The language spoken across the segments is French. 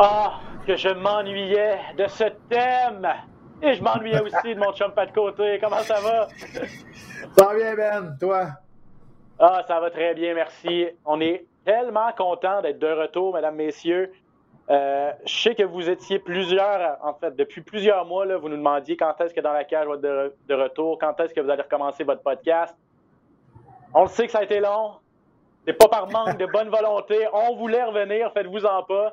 Ah, que je m'ennuyais de ce thème! Et je m'ennuyais aussi de mon chum pas de côté. Comment ça va? Ça va bien, Ben. Toi? Ah, ça va très bien, merci. On est tellement content d'être de retour, mesdames, messieurs. Euh, je sais que vous étiez plusieurs, en fait, depuis plusieurs mois, là, vous nous demandiez quand est-ce que dans la cage va être de, de retour, quand est-ce que vous allez recommencer votre podcast. On le sait que ça a été long. C'est pas par manque de bonne volonté. On voulait revenir, faites-vous-en pas.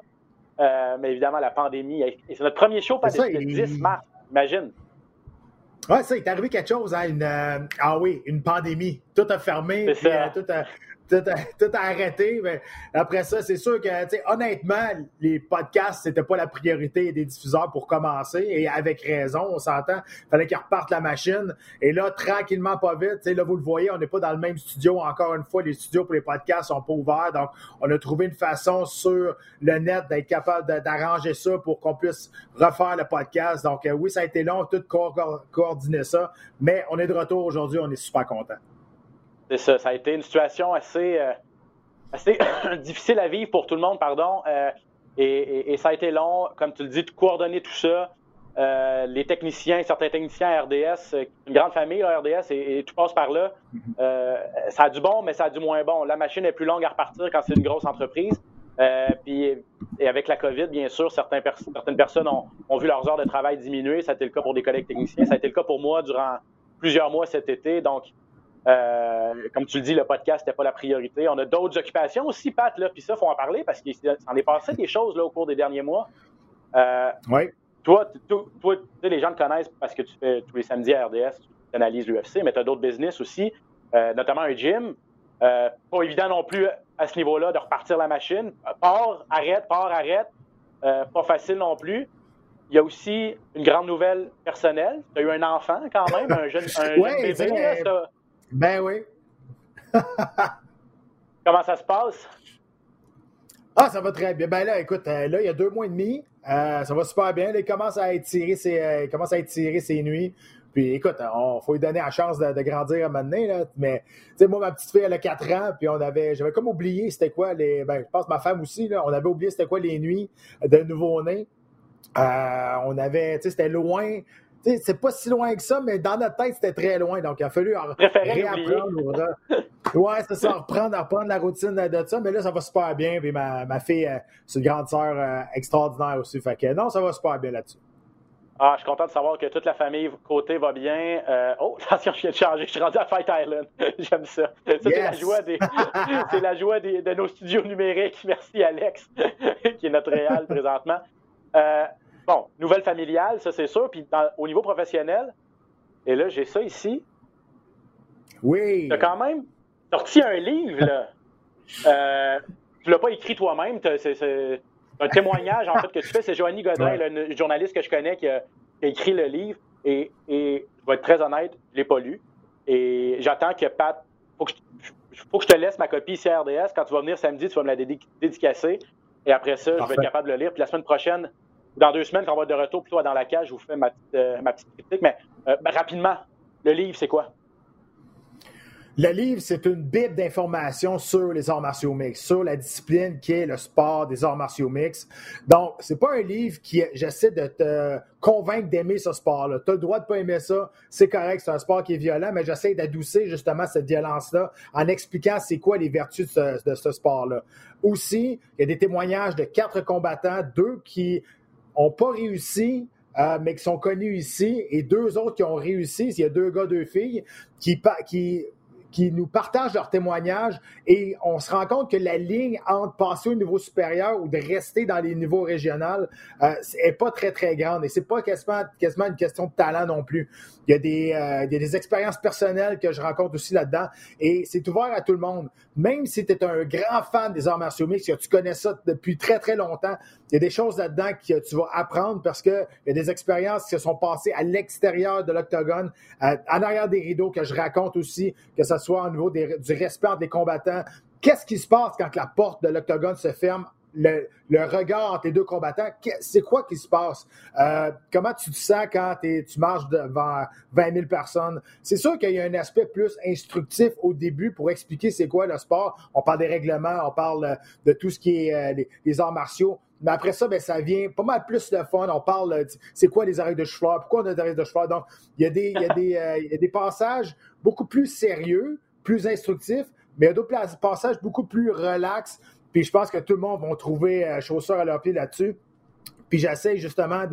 Euh, mais évidemment, la pandémie. Et c'est notre premier show, ça, le il- 10 mars. Imagine. Ouais, ça, il est arrivé quelque chose, hein, une, euh, ah oui, une pandémie. Tout a fermé, puis, euh, tout, a, tout, a, tout arrêté. Mais après ça, c'est sûr que, honnêtement, les podcasts, c'était pas la priorité des diffuseurs pour commencer, et avec raison, on s'entend. fallait qu'ils repartent la machine. Et là, tranquillement, pas vite, là, vous le voyez, on n'est pas dans le même studio. Encore une fois, les studios pour les podcasts sont pas ouverts. Donc, on a trouvé une façon sur le net d'être capable d'arranger ça pour qu'on puisse refaire le podcast. Donc, euh, oui, ça a été long, tout co- co- coordonner ça. Mais on est de retour aujourd'hui, on est super content. C'est ça. Ça a été une situation assez, euh, assez difficile à vivre pour tout le monde, pardon. Euh, et, et- et ça a été long, comme tu le dis, de coordonner tout ça. Euh, les techniciens, certains techniciens à RDS, une grande famille à RDS, et, et tout passe par là. Euh, ça a du bon, mais ça a du moins bon. La machine est plus longue à repartir quand c'est une grosse entreprise. Puis, et avec la COVID, bien sûr, pers- certaines personnes ont, ont vu leurs heures de travail diminuer. Ça a été le cas pour des collègues techniciens. Ça a été le cas pour moi durant plusieurs mois cet été. Donc, euh, comme tu le dis, le podcast n'était pas la priorité. On a d'autres occupations aussi, Pat, là, puis ça, faut en parler parce qu'il s'en est passé des choses là, au cours des derniers mois. Euh, Oui. toi, toi, toi, les gens te connaissent parce que tu fais tous les samedis à RDS, tu analyses l'UFC, mais tu as d'autres business aussi, euh, notamment un gym. Pas évident non plus à ce niveau-là de repartir la machine. Pars, arrête, pars, arrête. Pas facile non plus. Il y a aussi une grande nouvelle personnelle. Tu as eu un enfant quand même, un jeune, un Ouais, jeune bébé. Ben oui. Comment ça se passe? Ah, ça va très bien. Ben là, écoute, euh, là, il y a deux mois et demi, euh, ça va super bien. Là, il commence à étirer ses, euh, il commence à étirer ses nuits. Puis écoute, il faut lui donner la chance de, de grandir à un moment donné, là. Mais, tu sais, moi, ma petite fille, elle a 4 ans, puis on avait, j'avais comme oublié c'était quoi les, ben, je pense ma femme aussi, là, on avait oublié c'était quoi les nuits de nouveau-né. Euh, on avait, tu sais, c'était loin. C'est pas si loin que ça, mais dans notre tête, c'était très loin. Donc, il a fallu réapprendre. ou re- Ouais, c'est ça, reprendre, reprendre la routine de ça. Mais là, ça va super bien. Puis ma, ma fille, euh, c'est une grande sœur euh, extraordinaire aussi. Fait que non, ça va super bien là-dessus. Ah, je suis content de savoir que toute la famille côté va bien. Euh, oh, attention, je viens de changer. Je suis rendu à Fight Island. J'aime ça. Ça, c'est la joie, des, c'est la joie des- de nos studios numériques. Merci, Alex, qui est notre réal présentement. Euh, bon, nouvelle familiale, ça c'est sûr. Puis dans- au niveau professionnel, et là, j'ai ça ici. Oui. Tu quand même sorti un livre, là. Euh, tu l'as pas écrit toi-même. C'est un témoignage, en fait, que tu fais. C'est Joanie Godin, Ouais. le journaliste que je connais, qui a, qui a écrit le livre. Et, et je vais être très honnête, je l'ai pas lu. Et j'attends que Pat... Faut que, je, faut que je te laisse ma copie ici à RDS. Quand tu vas venir samedi, tu vas me la dédi- dédicacer. Et après ça, je vais être capable de le lire. Puis la semaine prochaine, dans deux semaines, quand on va être de retour, plutôt dans la cage, je vous fais ma petite, euh, critique. Mais euh, ben, rapidement, le livre, c'est quoi? Le livre, c'est une bible d'informations sur les arts martiaux mixtes, sur la discipline qui est le sport des arts martiaux mixtes. Donc, c'est pas un livre qui j'essaie de te convaincre d'aimer ce sport-là. Tu as le droit de pas aimer ça, c'est correct, c'est un sport qui est violent, mais j'essaie d'adoucir justement cette violence-là en expliquant c'est quoi les vertus de ce sport-là. Aussi, il y a des témoignages de quatre combattants, deux qui ont pas réussi euh, mais qui sont connus ici, et deux autres qui ont réussi. Il y a deux gars, deux filles, qui, nous partagent leurs témoignages et on se rend compte que la ligne entre passer au niveau supérieur ou de rester dans les niveaux régionaux n'est pas très, très grande. Et c'est pas quasiment, quasiment une question de talent non plus. Il y, a des, euh, des expériences personnelles que je rencontre aussi là-dedans. Et c'est ouvert à tout le monde. Même si tu es un grand fan des arts martiaux mixtes, tu connais ça depuis très, très longtemps, il y a des choses là-dedans que tu vas apprendre parce qu'il y a des expériences qui se sont passées à l'extérieur de l'octogone, en arrière des rideaux, que je raconte aussi, que ce soit au niveau des, du respect les combattants. Qu'est-ce qui se passe quand la porte de l'octogone se ferme? Le, regard entre les deux combattants, c'est quoi qui se passe? Euh, comment tu te sens quand tu marches devant 20 000 personnes? C'est sûr qu'il y a un aspect plus instructif au début pour expliquer c'est quoi le sport. On parle des règlements, on parle de tout ce qui est euh, les, arts martiaux. Mais après ça, ben, ça vient pas mal plus de fun. On parle, c'est quoi les arrêts de cheval? Pourquoi on a des arrêts de cheval? Donc, il y, a des, y euh, y a des passages beaucoup plus sérieux, plus instructifs, mais il y a d'autres passages beaucoup plus relax, puis je pense que tout le monde va trouver euh, chaussures à leur pied là-dessus. Puis j'essaie justement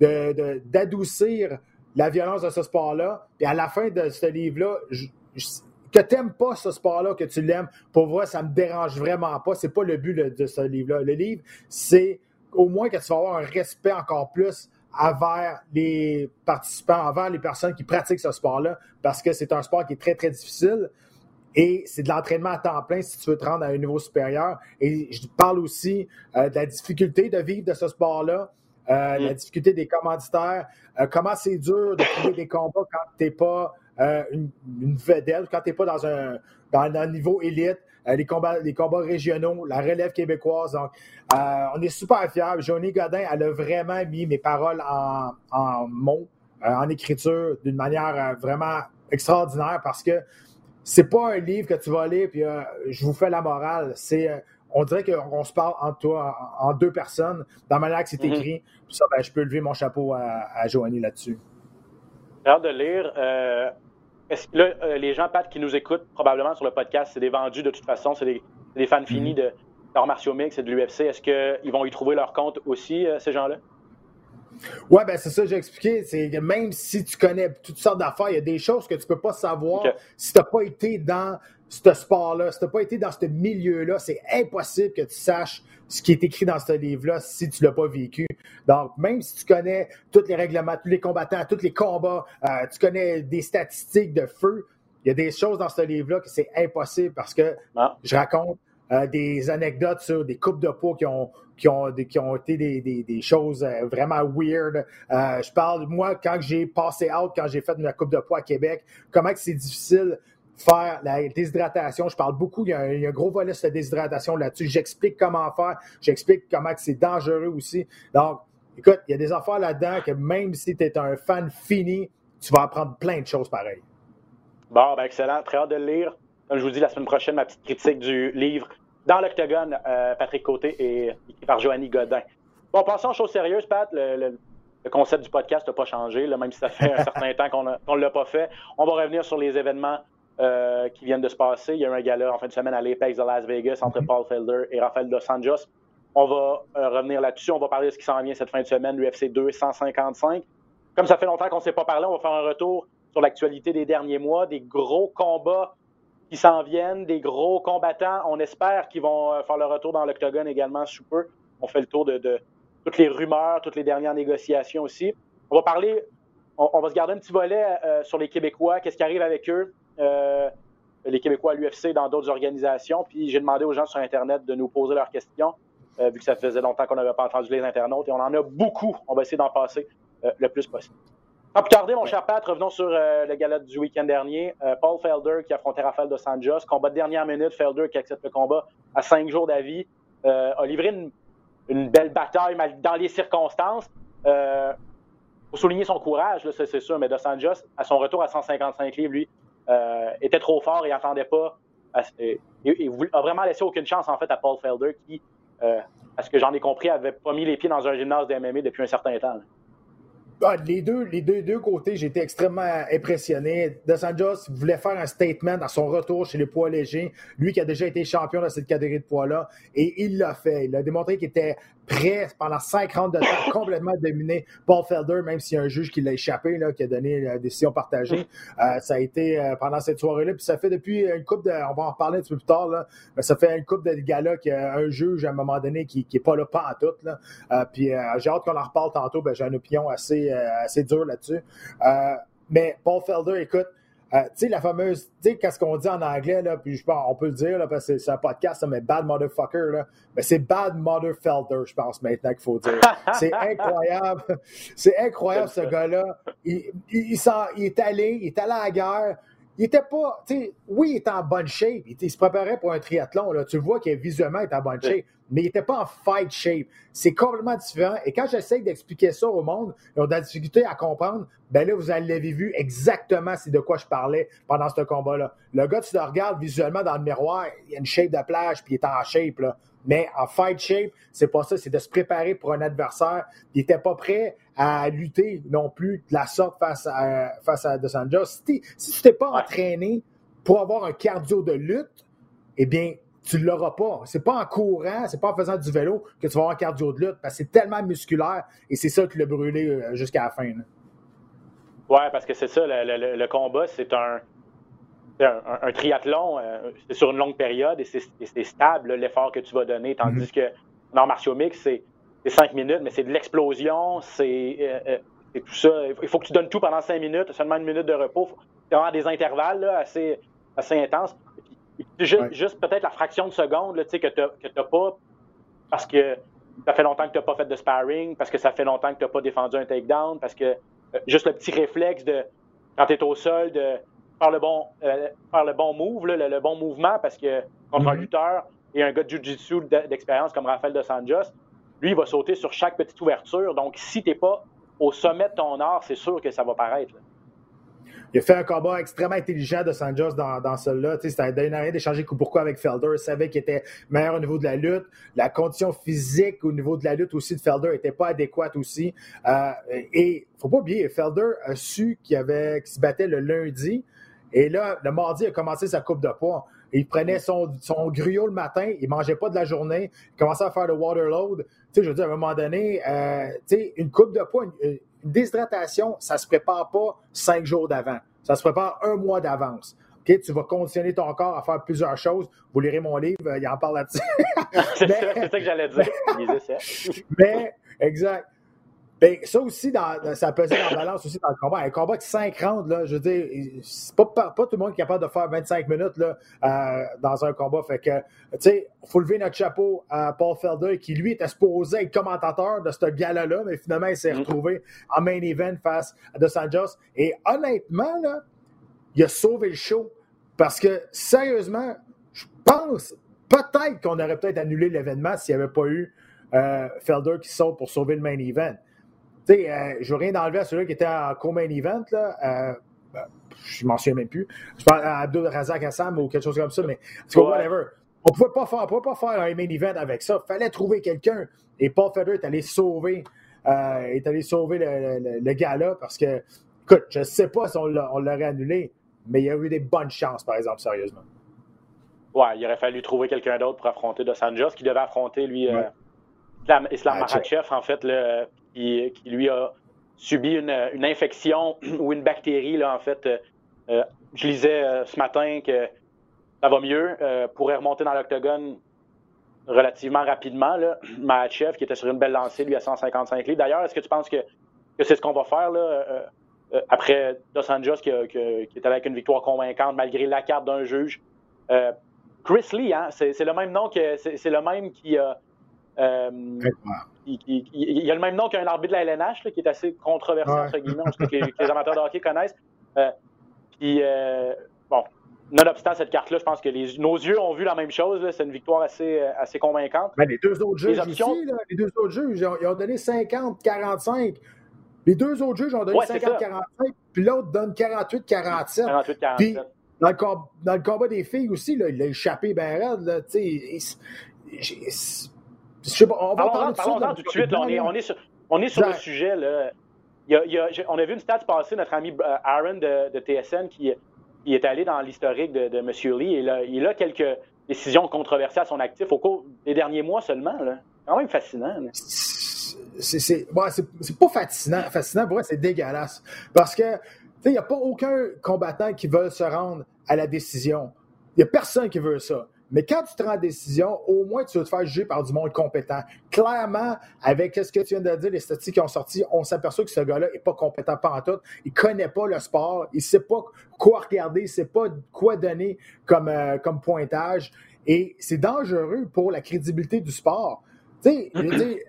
d'adoucir de, la violence de ce sport-là. Puis à la fin de ce livre-là, que tu n'aimes pas ce sport-là, que tu l'aimes, pour voir, ça me dérange vraiment pas. C'est pas le but de ce livre-là. Le livre, c'est au moins que tu vas avoir un respect encore plus envers les participants, envers les personnes qui pratiquent ce sport-là, parce que c'est un sport qui est très, très difficile. Et c'est de l'entraînement à temps plein si tu veux te rendre à un niveau supérieur. Et je parle aussi euh, de la difficulté de vivre de ce sport-là, euh, la difficulté des commanditaires, euh, comment c'est dur de trouver des combats quand tu n'es pas une, vedette, quand tu n'es pas dans un, dans un niveau élite. les, combats, les combats régionaux, la relève québécoise. Donc, on est super fiers. Johnny Godin, elle a vraiment mis mes paroles en, en mots, en écriture, d'une manière vraiment extraordinaire parce que c'est pas un livre que tu vas lire puis euh, je vous fais la morale. C'est euh, on dirait qu'on se parle entre toi, en, deux personnes, dans la manière que c'est mhm. écrit. ça, ben, je peux lever mon chapeau à, à Joanie là-dessus. J'ai hâte de lire. Euh, est-ce que là, les gens, Pat, qui nous écoutent probablement sur le podcast, c'est des vendus de toute façon, c'est des, fans finis mhm. de d'arts martiaux mix et de l'UFC. Est-ce qu'ils vont y trouver leur compte aussi, ces gens-là? Ouais, ben c'est ça que j'ai expliqué. C'est même si tu connais toutes sortes d'affaires, il y a des choses que tu peux pas savoir si tu n'as pas été dans ce sport-là, si tu n'as pas été dans ce milieu-là. C'est impossible que tu saches ce qui est écrit dans ce livre-là si tu l'as pas vécu. Donc, même si tu connais tous les règlements, tous les combattants, tous les combats, euh, tu connais des statistiques de feu, il y a des choses dans ce livre-là que c'est impossible parce que ah. je raconte euh, des anecdotes sur des coupes de peau qui ont, qui ont, qui ont été des, choses euh, vraiment weird. Euh, je parle, moi, quand j'ai passé out, quand j'ai fait ma coupe de poids à Québec, comment c'est difficile faire la déshydratation. Je parle beaucoup, il y, a un, gros volet sur la déshydratation là-dessus. J'explique comment faire, j'explique comment c'est dangereux aussi. Donc, écoute, il y a des affaires là-dedans que même si tu es un fan fini, tu vas apprendre plein de choses pareilles. Bon, ben excellent. Très hâte de le lire. Comme je vous dis, la semaine prochaine, ma petite critique du livre dans l'octogone, euh, Patrick Côté et par Joanny Godin. Bon, passons aux choses sérieuses, Pat. Le, concept du podcast n'a pas changé, même si ça fait un certain temps qu'on ne l'a pas fait. On va revenir sur les événements euh, qui viennent de se passer. Il y a eu un gala en fin de semaine à l'Apex de Las Vegas entre mm-hmm. Paul Felder et Rafael Dos Anjos. On va euh, revenir là-dessus. On va parler de ce qui s'en vient cette fin de semaine, l'UFC 255. Comme ça fait longtemps qu'on ne s'est pas parlé, on va faire un retour sur l'actualité des derniers mois, des gros combats qui s'en viennent, des gros combattants. On espère qu'ils vont euh, faire le retour dans l'octogone également sous peu. On fait le tour de, toutes les rumeurs, toutes les dernières négociations aussi. On va parler, on, va se garder un petit volet sur les Québécois, qu'est-ce qui arrive avec eux, les Québécois à l'UFC dans d'autres organisations. Puis j'ai demandé aux gens sur Internet de nous poser leurs questions, vu que ça faisait longtemps qu'on n'avait pas entendu les internautes, et on en a beaucoup. On va essayer d'en passer le plus possible. Sans plus tarder, mon cher Pat, revenons sur euh, le galop du week-end dernier. Euh, Paul Felder qui affrontait Rafael Dos Anjos. Combat de dernière minute. Felder qui accepte le combat à cinq jours d'avis. Euh, a livré une, belle bataille dans les circonstances. Euh, faut souligner son courage, c'est sûr, mais Dos Anjos, à son retour à 155 livres, lui, était trop fort et n'entendait pas. Il a vraiment laissé aucune chance, en fait, à Paul Felder qui, à ce que j'en ai compris, avait pas mis les pieds dans un gymnase de MMA depuis un certain temps. Ah, les deux, les deux, côtés, j'étais extrêmement impressionné. Dos voulait faire un statement à son retour chez les poids légers. Lui qui a déjà été champion dans cette catégorie de poids-là. Et il l'a fait. Il a démontré qu'il était prêt pendant cinq rounds de temps, complètement dominé Paul Felder, même s'il y a un juge qui l'a échappé, là, qui a donné la décision partagée. Euh, ça a été euh, pendant cette soirée-là. Puis ça fait depuis une coupe de. On va en reparler un petit peu plus tard, là, mais ça fait une coupe de gars-là qu'il y a un juge à un moment donné qui n'est pas là, pas en tout. Là. Euh, puis j'ai hâte qu'on en reparle tantôt. Ben, j'ai une opinion assez, assez dure là-dessus. mais Paul Felder, écoute, euh, tu sais, la fameuse, tu sais, qu'est-ce qu'on dit en anglais, là, puis je pense, on peut le dire, là, parce que c'est un podcast, mais bad motherfucker, là. Mais c'est bad motherfelder, je pense, maintenant qu'il faut dire. c'est incroyable. C'est incroyable, ce gars-là. Il, il, il, est allé, il est allé à la guerre. Il était pas, tu sais, oui, il était en bonne shape. Il, se préparait pour un triathlon, là. Tu vois qu'il visuellement est en bonne shape mais il n'était pas en fight shape. C'est complètement différent. Et quand j'essaie d'expliquer ça au monde, ils ont de la difficulté à comprendre. Ben là, vous l'avez vu exactement c'est de quoi je parlais pendant ce combat-là. Le gars, tu le regardes visuellement dans le miroir, il a une shape de plage, puis il est en shape, là. Mais en fight shape, c'est pas ça, c'est de se préparer pour un adversaire. Il n'était pas prêt à lutter non plus de la sorte face à, face à si tu t'es pas entraîné pour avoir un cardio de lutte, eh bien, tu ne l'auras pas. C'est pas en courant, c'est pas en faisant du vélo que tu vas avoir un cardio de lutte, parce que c'est tellement musculaire et c'est ça qui l'a brûlé euh, jusqu'à la fin. Oui, parce que c'est ça, le, combat, c'est un, un, triathlon, euh, c'est sur une longue période et c'est stable l'effort que tu vas donner, tandis mm-hmm. que en martiaux mix, c'est cinq minutes, mais c'est de l'explosion, c'est euh, tout ça. Il faut que tu donnes tout pendant cinq minutes, seulement une minute de repos. C'est vraiment des intervalles assez, assez intenses. Juste, peut-être la fraction de seconde que tu n'as pas parce que ça fait longtemps que tu n'as pas fait de sparring, parce que ça fait longtemps que tu n'as pas défendu un takedown, parce que euh, juste le petit réflexe de quand tu es au sol de faire le bon, euh, faire le bon move, le, bon mouvement, parce que contre un mm-hmm. lutteur et un gars de jiu-jitsu d'expérience comme Rafael de Sanjos, lui, il va sauter sur chaque petite ouverture. Donc, si tu n'es pas au sommet de ton art, c'est sûr que ça va paraître. Il a fait un combat extrêmement intelligent de Sanjos dans, dans celui-là. C'était donné rien d'échanger coup pourquoi avec Felder. Il savait qu'il était meilleur au niveau de la lutte. La condition physique au niveau de la lutte aussi de Felder n'était pas adéquate aussi. Euh, et faut pas oublier, Felder a su qu'il se battait le lundi. Et là, le mardi, il a commencé sa coupe de poids. Il prenait son, son le matin, il mangeait pas de la journée, il commençait à faire le waterload. Tu sais, je veux dire, à un moment donné, euh, tu sais, une coupe de poids, une, une déshydratation, ça ne se prépare pas cinq jours d'avant. Ça se prépare un mois d'avance. OK, tu vas conditionner ton corps à faire plusieurs choses. Vous lirez mon livre, il en parle là-dessus. c'est ça, que j'allais dire. mais, exact. Ben, ça aussi, dans, ça pesait dans la balance aussi dans le combat. Un combat de 5 rounds, là, je veux dire, c'est pas, pas, tout le monde qui est capable de faire 25 minutes là, euh, dans un combat. Fait que, tu sais, il faut lever notre chapeau à Paul Felder, qui lui était supposé être commentateur de ce gala-là, mais finalement, il s'est mm-hmm. retrouvé en main event face à Dos Anjos. Et honnêtement, là, il a sauvé le show. Parce que, sérieusement, je pense peut-être qu'on aurait peut-être annulé l'événement s'il n'y avait pas eu euh, Felder qui saute pour sauver le main event. Tu sais, euh, je veux rien enlever à celui qui était en co-main event, là. Euh, ben, je m'en souviens même plus. Je parle à Abdul Razak Hassam ou quelque chose comme ça, mais ouais. whatever. On ne pouvait pas faire, pouvait pas faire un main event avec ça. Il fallait trouver quelqu'un. Et Paul Federer est allé sauver, euh, est allé sauver le, le, gars-là parce que, écoute, je ne sais pas si on l'aurait annulé, mais il y a eu des bonnes chances, par exemple, sérieusement. Ouais, il aurait fallu trouver quelqu'un d'autre pour affronter Dos Anjos, qui devait affronter, lui, ouais. Islam, Islam en fait, le, qui, lui a subi une, infection ou une bactérie, là, en fait. Euh, euh, je lisais euh, ce matin que ça va mieux, pourrait remonter dans l'octogone relativement rapidement. Là. Mahachev, qui était sur une belle lancée, lui, à 155 livres. D'ailleurs, est-ce que tu penses que, c'est ce qu'on va faire après Dos Anjos, qui, qui, est avec une victoire convaincante, malgré la carte d'un juge? Chris Lee, hein, c'est, le même nom que c'est, le même qui a euh, il, y a le même nom qu'un arbitre de la LNH, qui est assez controversé, entre guillemets, que les, amateurs de hockey connaissent. Euh, puis, euh, bon, nonobstant cette carte-là, je pense que nos yeux ont vu la même chose. C'est une victoire assez, assez convaincante. Ben, les deux autres juges les les deux autres juges, ils ont, donné 50-45. Les deux autres juges ont donné 50-45, puis l'autre donne 48-47. 48-47. Dans le, dans le, combat des filles aussi, là, il a échappé raide. Là, on va parlons, parlons tout de suite. on, est, on, est, sur, on est sur le sujet. Là. Il y a, il y a, on a vu une stat passer, notre ami euh, Aaron de, de TSN, qui, qui, est allé dans l'historique de, de, M. Lee. Et là, il a quelques décisions controversées à son actif au cours des derniers mois seulement. Là. quand même fascinant. C'est pas fascinant. Fascinant, pour moi, c'est dégueulasse. Parce que, il n'y a pas aucun combattant qui veut se rendre à la décision. Il n'y a personne qui veut ça. Mais quand tu te rends en décision, au moins tu vas te faire juger par du monde compétent. Clairement, avec ce que tu viens de dire, les statistiques qui ont sorti, on s'aperçoit que ce gars-là n'est pas compétent pas en tout. Il connaît pas le sport. Il sait pas quoi regarder. Il sait pas quoi donner comme, euh, comme pointage. Et c'est dangereux pour la crédibilité du sport. Tu sais,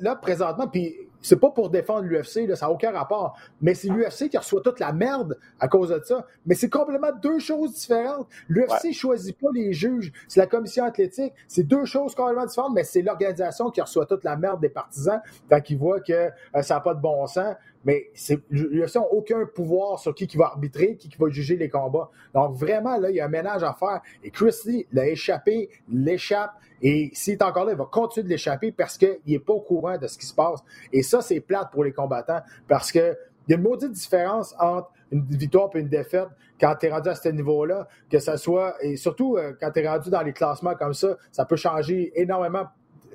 là, présentement, puis c'est pas pour défendre l'UFC, ça n'a aucun rapport. Mais c'est l'UFC qui reçoit toute la merde à cause de ça. Mais c'est complètement deux choses différentes. L'UFC ne choisit pas les juges, c'est la commission athlétique. C'est deux choses complètement différentes, mais c'est l'organisation qui reçoit toute la merde des partisans quand ils voient que euh, ça n'a pas de bon sens. Mais l'UFC n'a aucun pouvoir sur qui qui va arbitrer, qui, qui va juger les combats. Donc vraiment, là, il y a un ménage à faire. Et Chris Lee l'a échappé, l'échappe. Et s'il est encore là, il va continuer de l'échapper parce qu'il n'est pas au courant de ce qui se passe. Et ça, c'est plate pour les combattants parce qu'il y a une maudite différence entre une victoire et une défaite quand tu es rendu à ce niveau-là, que ce soit, et surtout euh, quand tu es rendu dans les classements comme ça, ça peut changer énormément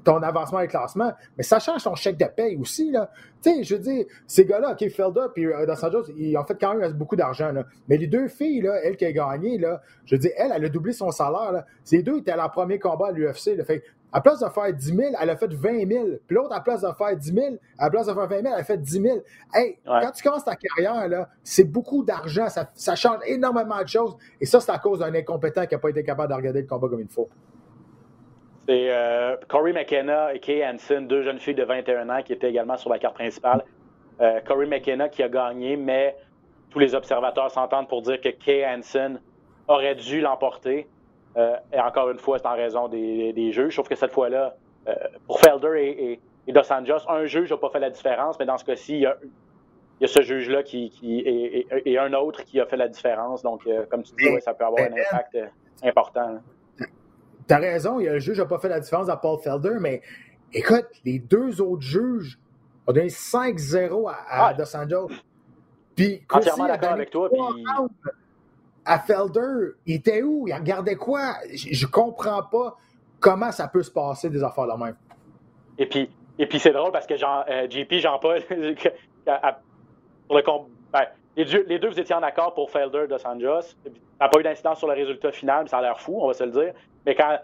ton avancement et classement, mais ça change ton chèque de paye aussi. Là. Je veux dire, ces gars-là, OK, Felder et euh, Anjos, ils ont fait quand même beaucoup d'argent. Mais les deux filles, là, elle qui a gagné, là, je veux dire, elle, elle a doublé son salaire. Là. Ces deux étaient à leur premier combat à l'UFC. Fait à place de faire 10 000, elle a fait 20 000. Puis l'autre, à place de faire 10 000, à place de faire 20 000, elle a fait 10 000. Hey, quand tu commences ta carrière, là, c'est beaucoup d'argent. Ça, ça change énormément de choses. Et ça, c'est à cause d'un incompétent qui n'a pas été capable de regarder le combat comme il faut. C'est euh, Corey McKenna et Kay Hansen, deux jeunes filles de 21 ans qui étaient également sur la carte principale. Euh, Corey McKenna qui a gagné, mais tous les observateurs s'entendent pour dire que Kay Hansen aurait dû l'emporter. Euh, et encore une fois, c'est en raison des, des. Je trouve que cette fois-là, pour Felder et, et, Dos Anjos, un juge n'a pas fait la différence, mais dans ce cas-ci, il y a, il y a ce juge-là qui, qui et, et, un autre qui a fait la différence. Donc, comme tu dis, ça peut avoir un impact important t'as raison, il y a le juge n'a pas fait la différence à Paul Felder, mais écoute, les deux autres juges ont donné 5-0 à, Dos Anjos. Puis, Entièrement d'accord avec toi. Puis... À Felder, il était où? Il regardait quoi? Je, ne comprends pas comment ça peut se passer des affaires là même. Et puis, et puis c'est drôle parce que Jean, euh, JP, Jean-Paul, pour le ben, les, deux, les, deux, vous étiez en accord pour Felder Dos Anjos. Ça n'a pas eu d'incidence sur le résultat final, mais ça a l'air fou, on va se le dire. Mais quand,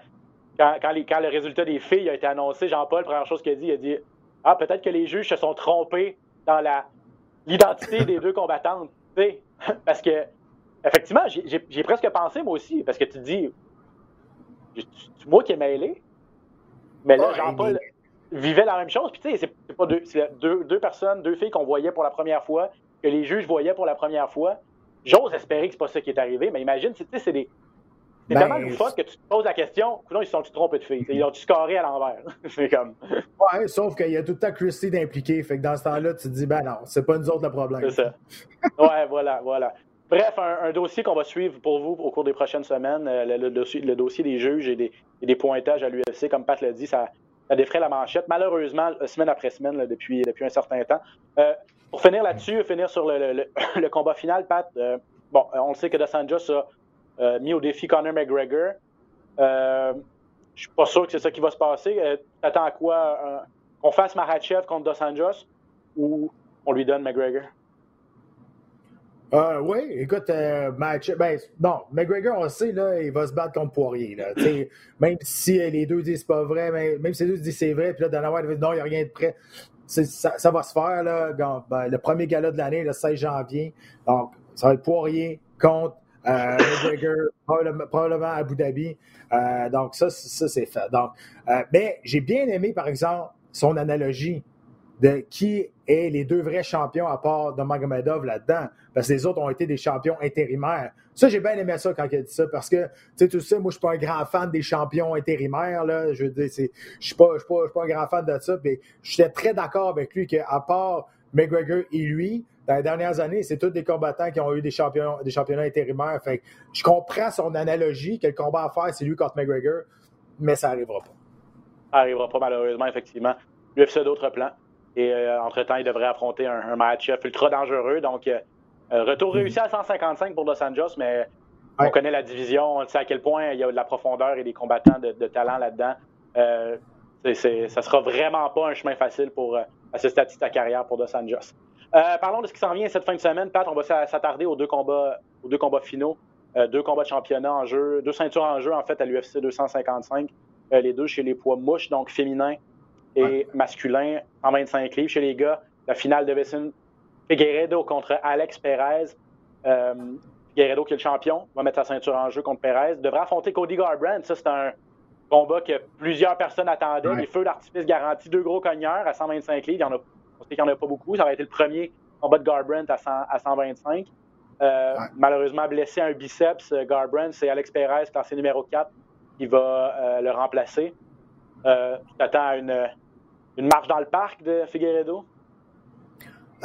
quand, quand, le résultat des filles a été annoncé, Jean-Paul, première chose qu'il a dit, il a dit Ah, peut-être que les juges se sont trompés dans la l'identité des deux combattantes. Parce que, effectivement, j'ai presque pensé, moi aussi, parce que tu dis Moi qui est mêlé, mais là, Jean-Paul vivait la même chose. Puis, tu sais, c'est pas deux, deux, deux personnes, deux filles qu'on voyait pour la première fois, que les juges voyaient pour la première fois. J'ose espérer que c'est pas ça qui est arrivé, mais imagine, tu sais, c'est des c'est ben, tellement loufoque que tu te poses la question, non, ils sont-tu trompés de filles? Ils ont-tu scoré à l'envers? c'est comme. Ouais, sauf qu'il y a tout le temps Christy d'impliqué. Fait que dans ce temps-là, tu te dis, ben non, c'est pas nous autres le problème. C'est ça. ouais, voilà, voilà. Bref, un, dossier qu'on va suivre pour vous au cours des prochaines semaines, euh, le, dossier, le dossier, des juges et des, des pointages à l'UFC, comme Pat l'a dit, ça, ça défrait la manchette, malheureusement, semaine après semaine, depuis, depuis un certain temps. Euh, pour finir là-dessus, finir sur le, le, combat final, Pat, euh, bon, on le sait que Dos Anjos a euh, mis au défi Conor McGregor. Euh, je suis pas sûr que c'est ça qui va se passer. Euh, T'attends à quoi? Qu'on fasse Mahachev contre Dos Anjos ou on lui donne McGregor? Euh, oui, écoute, euh, ben, bon, McGregor, on le sait, là, il va se battre contre Poirier. Là, même si les deux disent pas vrai, mais, même si les deux disent c'est vrai, puis là, Dana White dit non, il n'y a rien de prêt. Ça, ça, va se faire, là, ben, le premier gala de l'année, le 16 janvier. Donc, ça va être Poirier contre euh, probablement, Abu Dhabi. Euh, donc, ça, ça c'est fait. Donc, euh, mais j'ai bien aimé, par exemple, son analogie de qui est les deux vrais champions à part de Magomedov là-dedans. Parce que les autres ont été des champions intérimaires. Ça, j'ai bien aimé ça quand il a dit ça. Parce que, tu sais, tu sais, moi, je suis pas un grand fan des champions intérimaires. Là. Je veux dire, je suis pas, suis pas, un grand fan de ça. Mais j'étais très d'accord avec lui qu'à part McGregor et lui, dans les dernières années, c'est tous des combattants qui ont eu des, champions, des championnats intérimaires. Fait je comprends son analogie, que le combat à faire, c'est lui contre McGregor, mais ça n'arrivera pas. Ça n'arrivera pas, malheureusement, effectivement. L'UFC a d'autres plans. Et euh, entre-temps, il devrait affronter un, match ultra dangereux. Donc, euh, euh, retour mhm. réussi à 155 pour Los Angeles, mais on connaît la division, on sait à quel point il y a de la profondeur et des combattants de, talent là-dedans. ça sera vraiment pas un chemin facile pour, à ce stade de ta carrière pour Dos Anjos. parlons de ce qui s'en vient cette fin de semaine. Pat, on va s'attarder aux deux combats, aux deux combats finaux. deux combats de championnat en jeu, deux ceintures en jeu, en fait, à l'UFC 255. les deux chez les poids mouches, donc féminin et masculin, en 25 livres. Chez les gars, la finale de Vessin Figueredo contre Alex Perez. Euh, Figueredo, qui est le champion, va mettre sa ceinture en jeu contre Perez. Devra affronter Cody Garbrandt. Ça, c'est un combat que plusieurs personnes attendaient. Les feux d'artifice garantis, deux gros cogneurs à 125 livres. Il y en a, on sait qu'il n'y en a pas beaucoup. Ça aurait été le premier combat de Garbrandt à, à 125. Euh, malheureusement, blessé à un biceps, euh, Garbrandt, c'est Alex Perez, classé numéro 4, qui va le remplacer. tu t'attends à une, une marche dans le parc de Figueredo?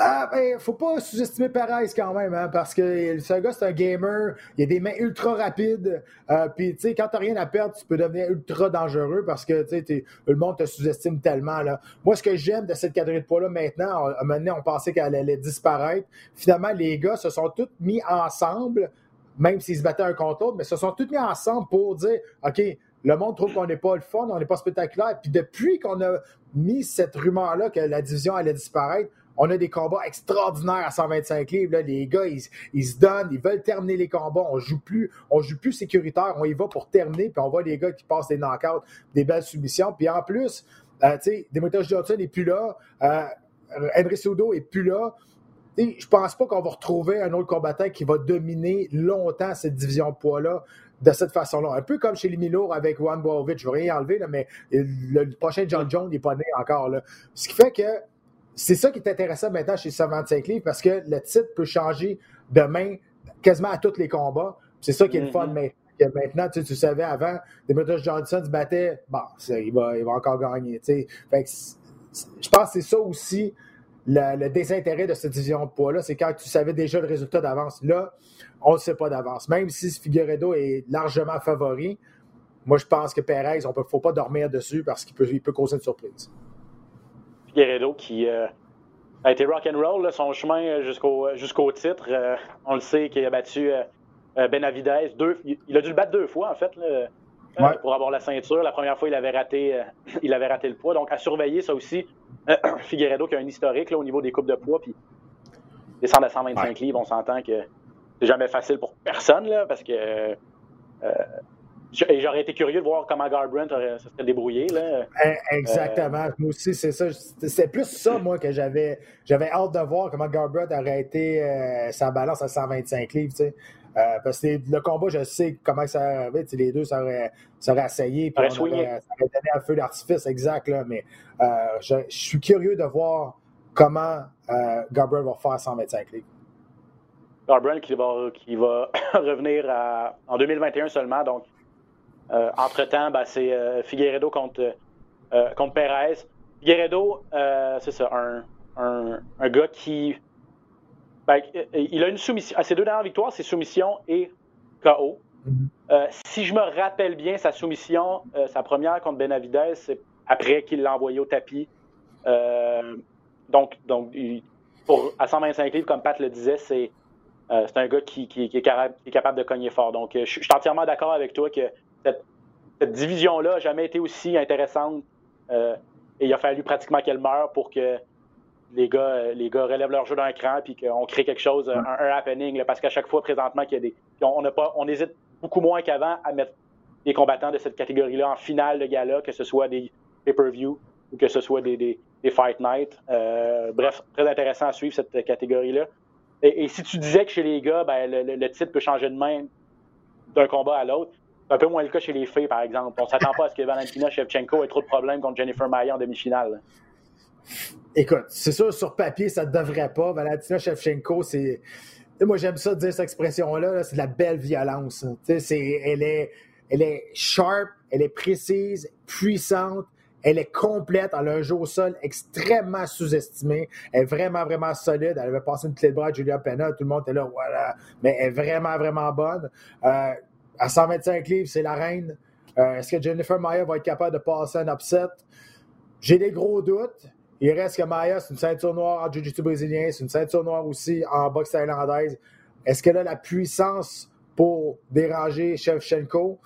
Ah, ben, faut pas sous-estimer Perez quand même, hein, parce que ce gars, c'est un gamer. Il a des mains ultra rapides. Euh, Puis, tu sais, quand t'as rien à perdre, tu peux devenir ultra dangereux parce que, tu sais, le monde te sous-estime tellement. Moi, ce que j'aime de cette catégorie de poids-là maintenant, à maintenant, on pensait qu'elle allait disparaître. Finalement, les gars se sont tous mis ensemble, même s'ils se battaient un contre l'autre, mais se sont tous mis ensemble pour dire, OK, le monde trouve qu'on n'est pas le fun, on n'est pas spectaculaire. Puis depuis qu'on a mis cette rumeur-là que la division allait disparaître, on a des combats extraordinaires à 125 livres. Les gars, ils, se donnent, ils veulent terminer les combats. On joue plus, on joue plus sécuritaire, on y va pour terminer. Puis on voit les gars qui passent des knockouts, des belles submissions. Puis en plus, euh, tu sais, Demetrius Johnson n'est plus là. Euh, Henry Soudo n'est plus là. Je pense pas qu'on va retrouver un autre combattant qui va dominer longtemps cette division de poids-là de cette façon-là. Un peu comme chez les Milo avec Juan Bojovic. Je ne veux rien enlever, là, mais le, prochain John Jones n'est pas né encore. Là. Ce qui fait que c'est ça qui est intéressant maintenant chez 25 livres parce que le titre peut changer demain quasiment à tous les combats. C'est ça qui est le fun mm-hmm. maintenant. tu, savais avant, Demetrius Johnson se battait, bon, il va, il va encore gagner. je pense que c'est ça aussi le, désintérêt de cette division de poids-là, c'est quand tu savais déjà le résultat d'avance. Là, on ne sait pas d'avance. Même si Figueredo est largement favori, moi, je pense que Perez, on ne faut pas dormir dessus parce qu'il peut, il peut causer une surprise. Figueredo qui euh, a été rock and roll, son chemin jusqu'au jusqu'au titre. Euh, on le sait qu'il a battu euh, Benavidez. Deux, il a dû le battre deux fois, en fait. pour avoir la ceinture. La première fois, il avait raté, il avait raté le poids. Donc, à surveiller ça aussi. Figueredo qui a un historique au niveau des coupes de poids. Puis, descendre à 125 livres, on s'entend que c'est jamais facile pour personne, là, parce que. Euh, j'aurais été curieux de voir comment Garbrandt se serait débrouillé. Là. Eh, exactement. moi aussi, c'est ça. C'est plus ça, moi, que j'avais j'avais hâte de voir comment Garbrandt aurait été euh, sa balance à 125 livres. Tu sais. Euh, parce que le combat, je sais comment ça arrivé. Les deux, ça aurait, ça aurait essayé. Puis ça aurait donné un feu d'artifice, exact. Là, mais je, suis curieux de voir comment Garbrandt va faire 125 livres. Garbrandt qui va, qui va revenir en 2021 seulement. Donc, euh, entre-temps, ben, c'est euh, Figueredo contre, euh, contre Perez. Figueredo, c'est ça, un, un, gars qui. Ben, il a une soumission. À ses deux dernières victoires, c'est soumission et KO. Mm-hmm. si je me rappelle bien, sa soumission, sa première contre Benavidez, c'est après qu'il l'a envoyé au tapis. donc, donc pour, à 125 livres, comme Pat le disait, c'est euh, un gars qui, est capable, de cogner fort. Donc, euh, je, suis entièrement d'accord avec toi que cette, division-là n'a jamais été aussi intéressante. Euh, et il a fallu pratiquement qu'elle meure pour que les gars, les gars relèvent leur jeu d'un cran puis qu'on crée quelque chose, un, happening. parce qu'à chaque fois, présentement, qu'il y a des. On, pas, on hésite beaucoup moins qu'avant à mettre des combattants de cette catégorie-là en finale de gala, que ce soit des pay-per-view ou que ce soit des, des Fight Night. bref, très intéressant à suivre cette catégorie-là. Et, si tu disais que chez les gars, ben, le, titre peut changer de main d'un combat à l'autre, un peu moins le cas chez les filles, par exemple. On ne s'attend pas à ce que Valentina Shevchenko ait trop de problèmes contre Jennifer Maia en demi-finale. Écoute, c'est sûr, sur papier, ça ne devrait pas. Valentina Shevchenko, c'est. Moi, j'aime ça dire cette expression-là, c'est de la belle violence. elle, est, elle est sharp, elle est précise, puissante, elle est complète. Elle a un jeu au sol extrêmement sous-estimé. Elle est vraiment, vraiment solide. Elle avait passé une clé de bras à Julia Pena. Tout le monde était là, voilà. Mais elle est vraiment, vraiment bonne. Euh, à 125 livres, c'est la reine. Euh, est-ce que Jennifer Maya va être capable de passer un upset? J'ai des gros doutes. Il reste que Maya, c'est une ceinture noire en Jiu-Jitsu brésilien. C'est une ceinture noire aussi en boxe thaïlandaise. Est-ce qu'elle a la puissance pour déranger Shevchenko?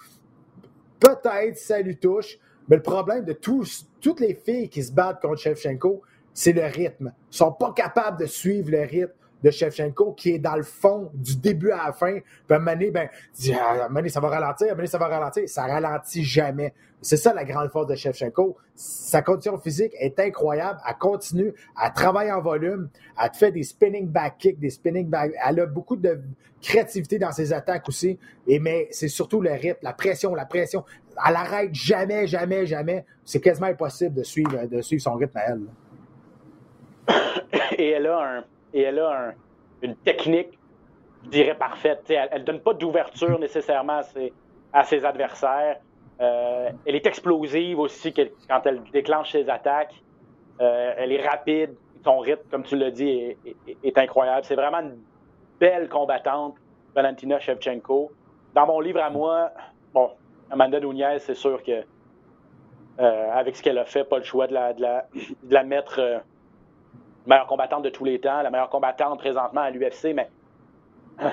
Peut-être ça lui touche. Mais le problème de toutes les filles qui se battent contre Shevchenko, c'est le rythme. Ils sont pas capables de suivre le rythme de Shevchenko qui est dans le fond du début à la fin. Puis donné, ben, ah, ça va ralentir, donné, ça va ralentir. Ça ralentit jamais. C'est ça la grande force de Shevchenko. Sa condition physique est incroyable. Elle continue, à travailler en volume, elle te fait des spinning back kicks, des spinning back. Elle a beaucoup de créativité dans ses attaques aussi. Et, mais c'est surtout le rythme, la pression, la pression. Elle arrête jamais, jamais, jamais. C'est quasiment impossible de suivre, de suivre son rythme à elle. Et elle a un et elle a une technique, je dirais, parfaite. elle ne donne pas d'ouverture nécessairement à ses, adversaires. Euh, elle est explosive aussi quand elle déclenche ses attaques. Euh, elle est rapide. Son rythme, comme tu l'as dit, est, incroyable. C'est vraiment une belle combattante, Valentina Shevchenko. Dans mon livre à moi, bon, Amanda Nunez, c'est sûr que euh, avec ce qu'elle a fait, pas le choix de la, de la mettre meilleure combattante de tous les temps, la meilleure combattante présentement à l'UFC, mais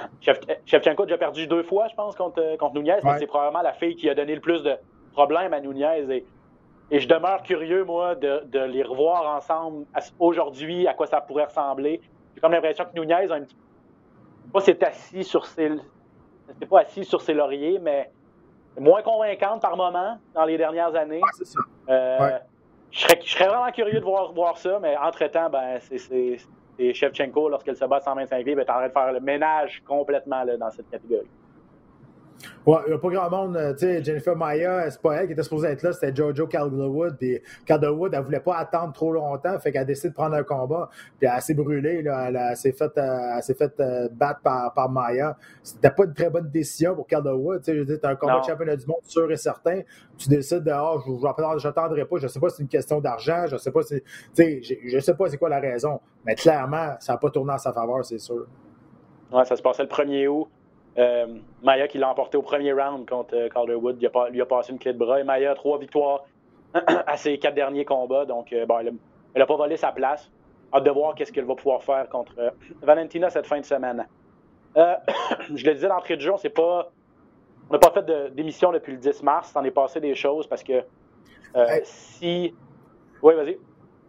Shevchenko a déjà perdu deux fois, je pense, contre, contre Nunez, c'est probablement la fille qui a donné le plus de problèmes à Nunez. Et, et je demeure curieux, moi, de, de les revoir ensemble aujourd'hui, à quoi ça pourrait ressembler. J'ai comme l'impression que Nunez a un petit pas s'est assis sur ses pas assis sur ses lauriers, mais moins convaincante par moment dans les dernières années. c'est ça. Euh, je serais, vraiment curieux de voir, voir ça, mais entre-temps, ben, c'est Shevchenko, lorsqu'elle se bat à 125 livres, est en train de faire le ménage complètement dans cette catégorie. Ouais, il n'y a pas grand monde. Euh, tu sais, Jennifer Maya, c'est pas elle qui était supposée être là, c'était Jojo Calderwood. Puis Calderwood, elle voulait pas attendre trop longtemps, fait qu'elle a décidé de prendre un combat. Puis elle s'est brûlée, là, elle, s'est faite euh, fait, euh, battre par, par Maya. C'était pas une très bonne décision pour Calderwood. Tu sais, un combat de championnat du monde sûr et certain. Tu décides de, oh, je n'attendrai pas. Je sais pas si c'est une question d'argent, je sais pas si, tu sais, je, je sais pas c'est quoi la raison. Mais clairement, ça n'a pas tourné en sa faveur, c'est sûr. Ouais, ça se passait le 1er août. Euh, Maya qui l'a emporté au premier round contre euh, Calderwood, il a, lui a passé une clé de bras. Et Maya a trois victoires à ses quatre derniers combats. Donc, euh, bon, elle n'a pas volé sa place. Hâte de voir qu'est-ce qu'elle va pouvoir faire contre Valentina cette fin de semaine. je le disais d'entrée de jeu, on pas. On n'a pas fait d'émission depuis le 10 mars. en est passé des choses parce que si. Oui, vas-y.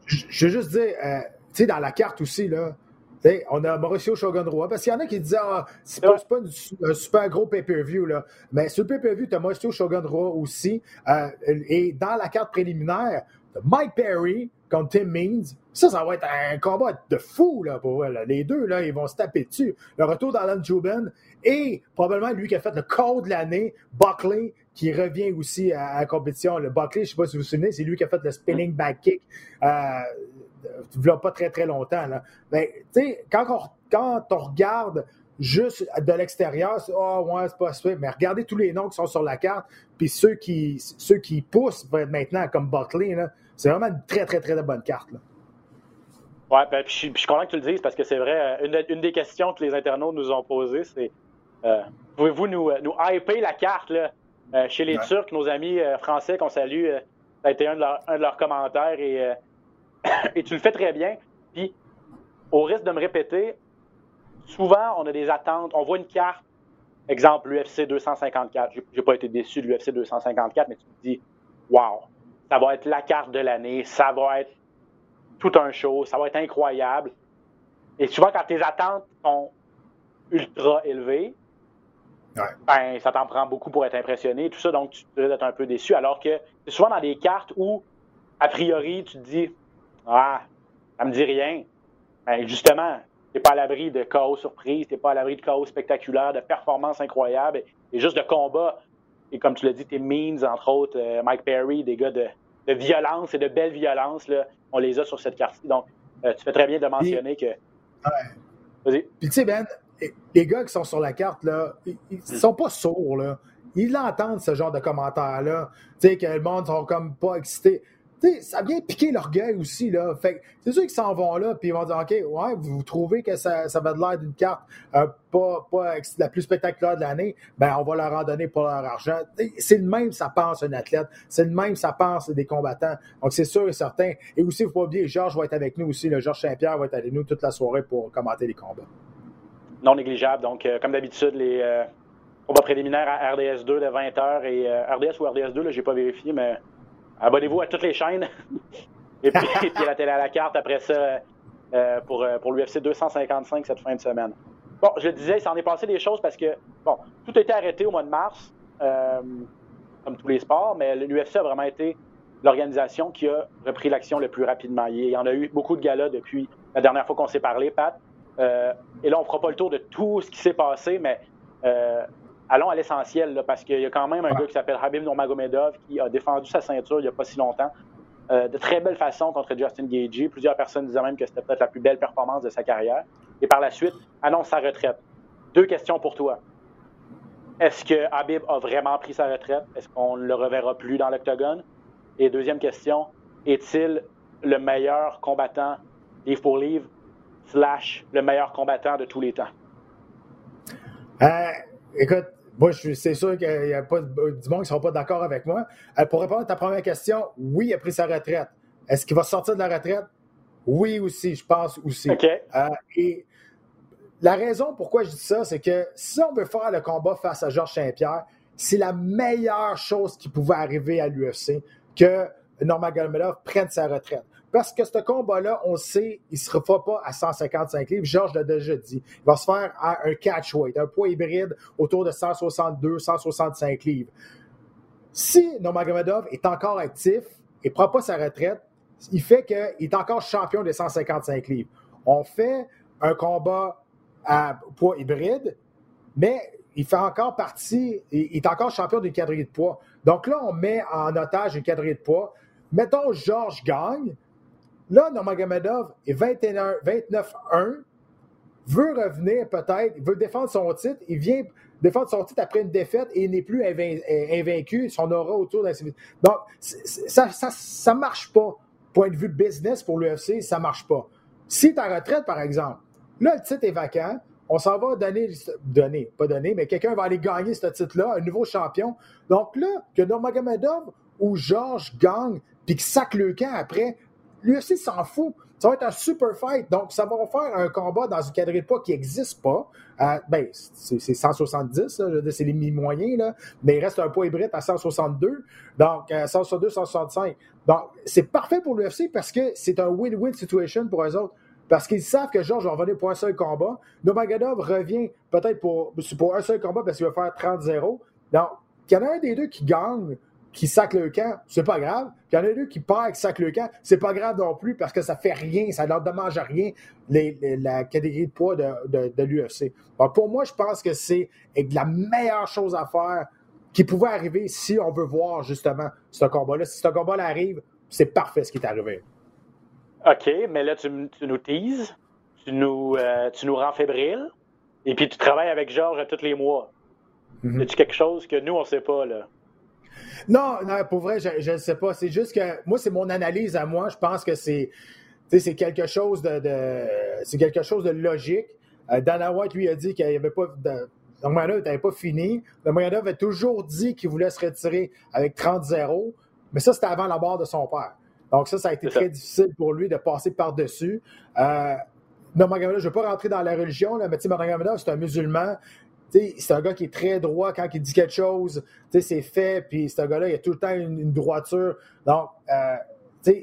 Je veux juste dire, tu sais, dans la carte aussi, là, on a Mauricio Shogun Roy. Parce qu'il y en a qui disent Ah, c'est pas, un super gros pay-per-view. Là. Mais sur le pay-per-view, tu as Mauricio Shogun Roy aussi. Euh, et dans la carte préliminaire, Mike Perry contre Tim Means. Ça, ça va être un combat de fou là, pour eux. Les deux, là, ils vont se taper dessus. Le retour d'Alan Jubin et probablement lui qui a fait le code de l'année, Buckley, qui revient aussi à, la compétition. Le Buckley, je ne sais pas si vous vous souvenez, c'est lui qui a fait le spinning back kick. Euh, il pas très, très longtemps. Là. Ben, quand, on, quand on regarde juste de l'extérieur, c'est oh, ouais, c'est pas super. Mais regardez tous les noms qui sont sur la carte, puis ceux qui, ceux qui poussent maintenant, comme Buckley, c'est vraiment une très, très, très bonne carte. Là. Ouais, ben, je, suis content que tu le dises parce que c'est vrai, euh, une, des questions que les internautes nous ont posées, c'est euh, pouvez-vous nous, euh, nous hyper la carte là, chez les Turcs, nos amis français qu'on salue, ça a été un de, un de leurs commentaires et et tu le fais très bien. Puis, au risque de me répéter, souvent, on a des attentes. On voit une carte, exemple, l'UFC 254. J'ai pas été déçu de l'UFC 254, mais tu te dis, wow, ça va être la carte de l'année, ça va être tout un show, ça va être incroyable. Et souvent, quand tes attentes sont ultra élevées, ben, ça t'en prend beaucoup pour être impressionné, tout ça, donc tu peux être un peu déçu. Alors que c'est souvent dans des cartes où, a priori, tu te dis, ah, ça me dit rien. Ben, justement, t'es pas à l'abri de chaos surprise, t'es pas à l'abri de chaos spectaculaire, de performances incroyables et, juste de combats. Et comme tu l'as dit, tes means, entre autres, euh, Mike Perry, des gars de, violence et de belle violence, là, on les a sur cette carte-ci. Donc, euh, tu fais très bien de mentionner que. Vas-y. Puis tu sais, Ben, les gars qui sont sur la carte, là, ils, sont pas sourds, là. Ils entendent ce genre de commentaires-là. Tu sais, que le monde sont comme pas excités ça vient piquer l'orgueil aussi. Là. Fait c'est sûr qu'ils s'en vont là, puis ils vont dire OK, ouais, vous trouvez que ça, ça va de l'air d'une carte euh, pas, pas la plus spectaculaire de l'année, ben on va leur en donner pour leur argent. C'est le même, ça pense un athlète. C'est le même, ça pense des combattants. Donc c'est sûr et certain. Et aussi, il ne faut pas oublier, Georges va être avec nous aussi. Le Georges Saint-Pierre va être avec nous toute la soirée pour commenter les combats. Non négligeable. Donc, euh, comme d'habitude, les euh, combats préliminaires à RDS2 de 20h et RDS ou RDS2, je n'ai pas vérifié, mais abonnez-vous à toutes les chaînes. et, puis, et puis la télé à la carte après ça euh, pour, euh, pour l'UFC 255 cette fin de semaine. Bon, je le disais, il s'en est passé des choses parce que, bon, tout a été arrêté au mois de mars, euh, comme tous les sports, mais l'UFC a vraiment été l'organisation qui a repris l'action le plus rapidement. Il y en a eu beaucoup de galas depuis la dernière fois qu'on s'est parlé, Pat. Euh, et là, on ne fera pas le tour de tout ce qui s'est passé, mais euh, allons à l'essentiel, parce qu'il y a quand même un gars qui s'appelle Habib Nurmagomedov qui a défendu sa ceinture il n'y a pas si longtemps. Euh, de très belle façon contre Justin Gagey. Plusieurs personnes disaient même que c'était peut-être la plus belle performance de sa carrière. Et par la suite, annonce sa retraite. Deux questions pour toi. Est-ce que Habib a vraiment pris sa retraite? Est-ce qu'on ne le reverra plus dans l'octogone? Et deuxième question, est-il le meilleur combattant livre pour livre slash le meilleur combattant de tous les temps? Euh, écoute, moi, c'est sûr qu'il n'y a pas du monde qui ne sera pas d'accord avec moi. Euh, pour répondre à ta première question, oui, il a pris sa retraite. Est-ce qu'il va sortir de la retraite? Oui aussi, je pense aussi. OK. Euh, et la raison pourquoi je dis ça, c'est que si on veut faire le combat face à Georges Saint-Pierre, c'est la meilleure chose qui pouvait arriver à l'UFC que Norman Galmelov prenne sa retraite. Parce que ce combat-là, on sait, il ne se refera pas à 155 livres. Georges l'a déjà dit. Il va se faire à un catchweight, un poids hybride autour de 162, 165 livres. Si Nurmagomedov est encore actif et ne prend pas sa retraite, il fait qu'il est encore champion des 155 livres. On fait un combat à poids hybride, mais il fait encore partie, il est encore champion d'une quadrille de poids. Donc là, on met en otage une quadrille de poids. Mettons, Georges gagne. Là, Nurmagomedov est 29-1, veut revenir peut-être, veut défendre son titre. Il vient défendre son titre après une défaite et il n'est plus invaincu. Son aura autour d'un. Donc, ça ne marche pas. Point de vue business pour l'UFC, ça ne marche pas. Si en retraite, par exemple, là, le titre est vacant, on s'en va donner, donner, pas donner, mais quelqu'un va aller gagner ce titre-là, un nouveau champion. Donc là, que Nurmagomedov ou Georges gagne, puis que sac le camp après, aussi s'en fout. Ça va être un super fight. Donc, ça va faire un combat dans une quadrille de poids qui n'existe pas. Euh, ben, c'est 170, c'est les mi-moyens, là. Mais il reste un poids hybride à 162. Donc, 162, euh, 165. Donc, c'est parfait pour l'UFC parce que c'est un win-win situation pour eux autres. Parce qu'ils savent que Georges va revenir pour un seul combat. Nomagadov revient peut-être pour, pour un seul combat parce qu'il va faire 30-0. Donc, il y en a un des deux qui gagne, qui sac le camp, c'est pas grave. Il y en a deux qui perd, qui sac le camp, c'est pas grave non plus parce que ça fait rien, ça ne leur demande rien la catégorie de poids de, de, l'UFC. Pour moi, je pense que c'est la meilleure chose à faire qui pouvait arriver si on veut voir justement ce combat-là. Si ce combat-là arrive, c'est parfait ce qui est arrivé. OK, mais là, tu, nous teases, tu nous, euh, tu nous rends fébrile, et puis tu travailles avec Georges tous les mois. Mm tu quelque chose que nous, on ne sait pas, là? Non, non, pour vrai, je ne sais pas. C'est juste que moi, c'est mon analyse à moi. Je pense que c'est c'est quelque chose de, c'est quelque chose de logique. Euh, Dana White lui a dit qu'il n'y avait pas de, n'avait pas fini. Nurmagomedov avait toujours dit qu'il voulait se retirer avec 30-0, mais ça, c'était avant la mort de son père. Donc ça, ça a été très difficile pour lui de passer par-dessus. Euh, je ne veux pas rentrer dans la religion, là, mais Nurmagomedov, c'est un musulman. C'est un gars qui est très droit quand il dit quelque chose, c'est fait, puis ce gars-là, il a tout le temps une, droiture. Donc, euh,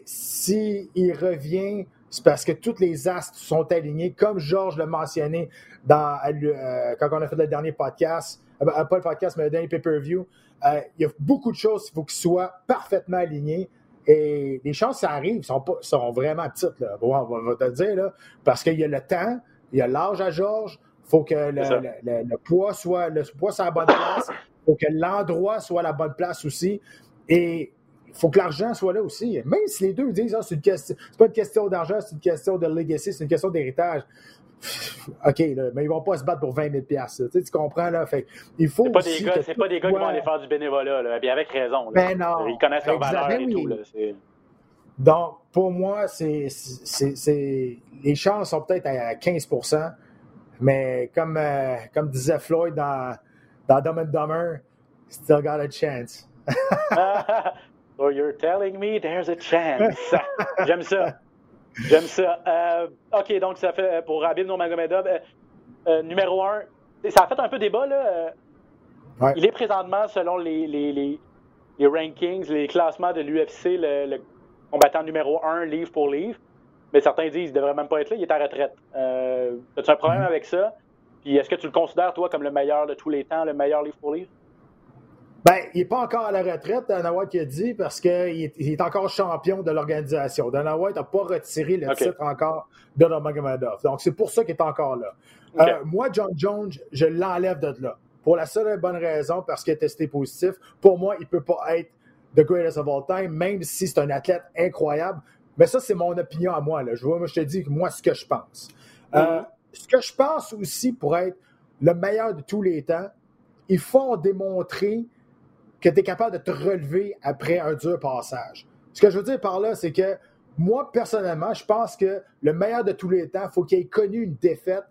s'il revient, c'est parce que tous les astres sont alignés, comme Georges l'a mentionné dans, euh, quand on a fait le dernier podcast, euh, ben, pas le podcast, mais le dernier pay-per-view. Euh, il y a beaucoup de choses qu'il faut qu'ils soient parfaitement alignés. Et les chances, ça arrive, sont, pas, sont vraiment petites, on va, te dire, là, parce qu'il y a le temps, il y a l'âge à Georges, faut que le, poids soit le poids soit à la bonne place, il faut que l'endroit soit à la bonne place aussi. Et il faut que l'argent soit là aussi. Même si les deux disent ah, c'est, pas une question d'argent, c'est une question de legacy, c'est une question d'héritage. OK, mais ils vont pas se battre pour 20 000 tu, tu comprends, là? Fait, il faut c'est pas, des gars, c'est pas des gars qui vont aller faire du bénévolat, là, bien avec raison. Ben non. Ils connaissent leur valeur et tout. Là, Donc, pour moi, c'est, c'est, les chances sont peut-être à 15 mais comme, euh, comme disait Floyd dans, dans Dumb and Dumber, still got a chance. so you're telling me there's a chance. J'aime ça. J'aime ça. Euh, OK, donc ça fait pour Rabin Nurmagomedov. Euh, euh, numéro un, ça a fait un peu débat, là. Il est présentement, selon les, les, les rankings, les classements de l'UFC, le, combattant numéro un, livre pour livre. Mais certains disent qu'il ne devrait même pas être là, il est à retraite. Euh, As-tu un problème mm-hmm. avec ça? Puis est-ce que tu le considères, toi, comme le meilleur de tous les temps, le meilleur livre pour livre? Ben, il n'est pas encore à la retraite, Dana White a dit, parce qu'il est, il est encore champion de l'organisation. Dana White n'a pas retiré le titre encore de Nurmagomedov. Donc, c'est pour ça qu'il est encore là. Euh, moi, John Jones, je l'enlève de là. Pour la seule et bonne raison, parce qu'il est testé positif. Pour moi, il ne peut pas être the greatest of all time, même si c'est un athlète incroyable. Mais ça, c'est mon opinion à moi. Là. Je, vois, je te dis moi ce que je pense. Euh, mm-hmm. ce que je pense aussi pour être le meilleur de tous les temps, il faut démontrer que tu es capable de te relever après un dur passage. Ce que je veux dire par là, c'est que moi, personnellement, je pense que le meilleur de tous les temps, il faut qu'il ait connu une défaite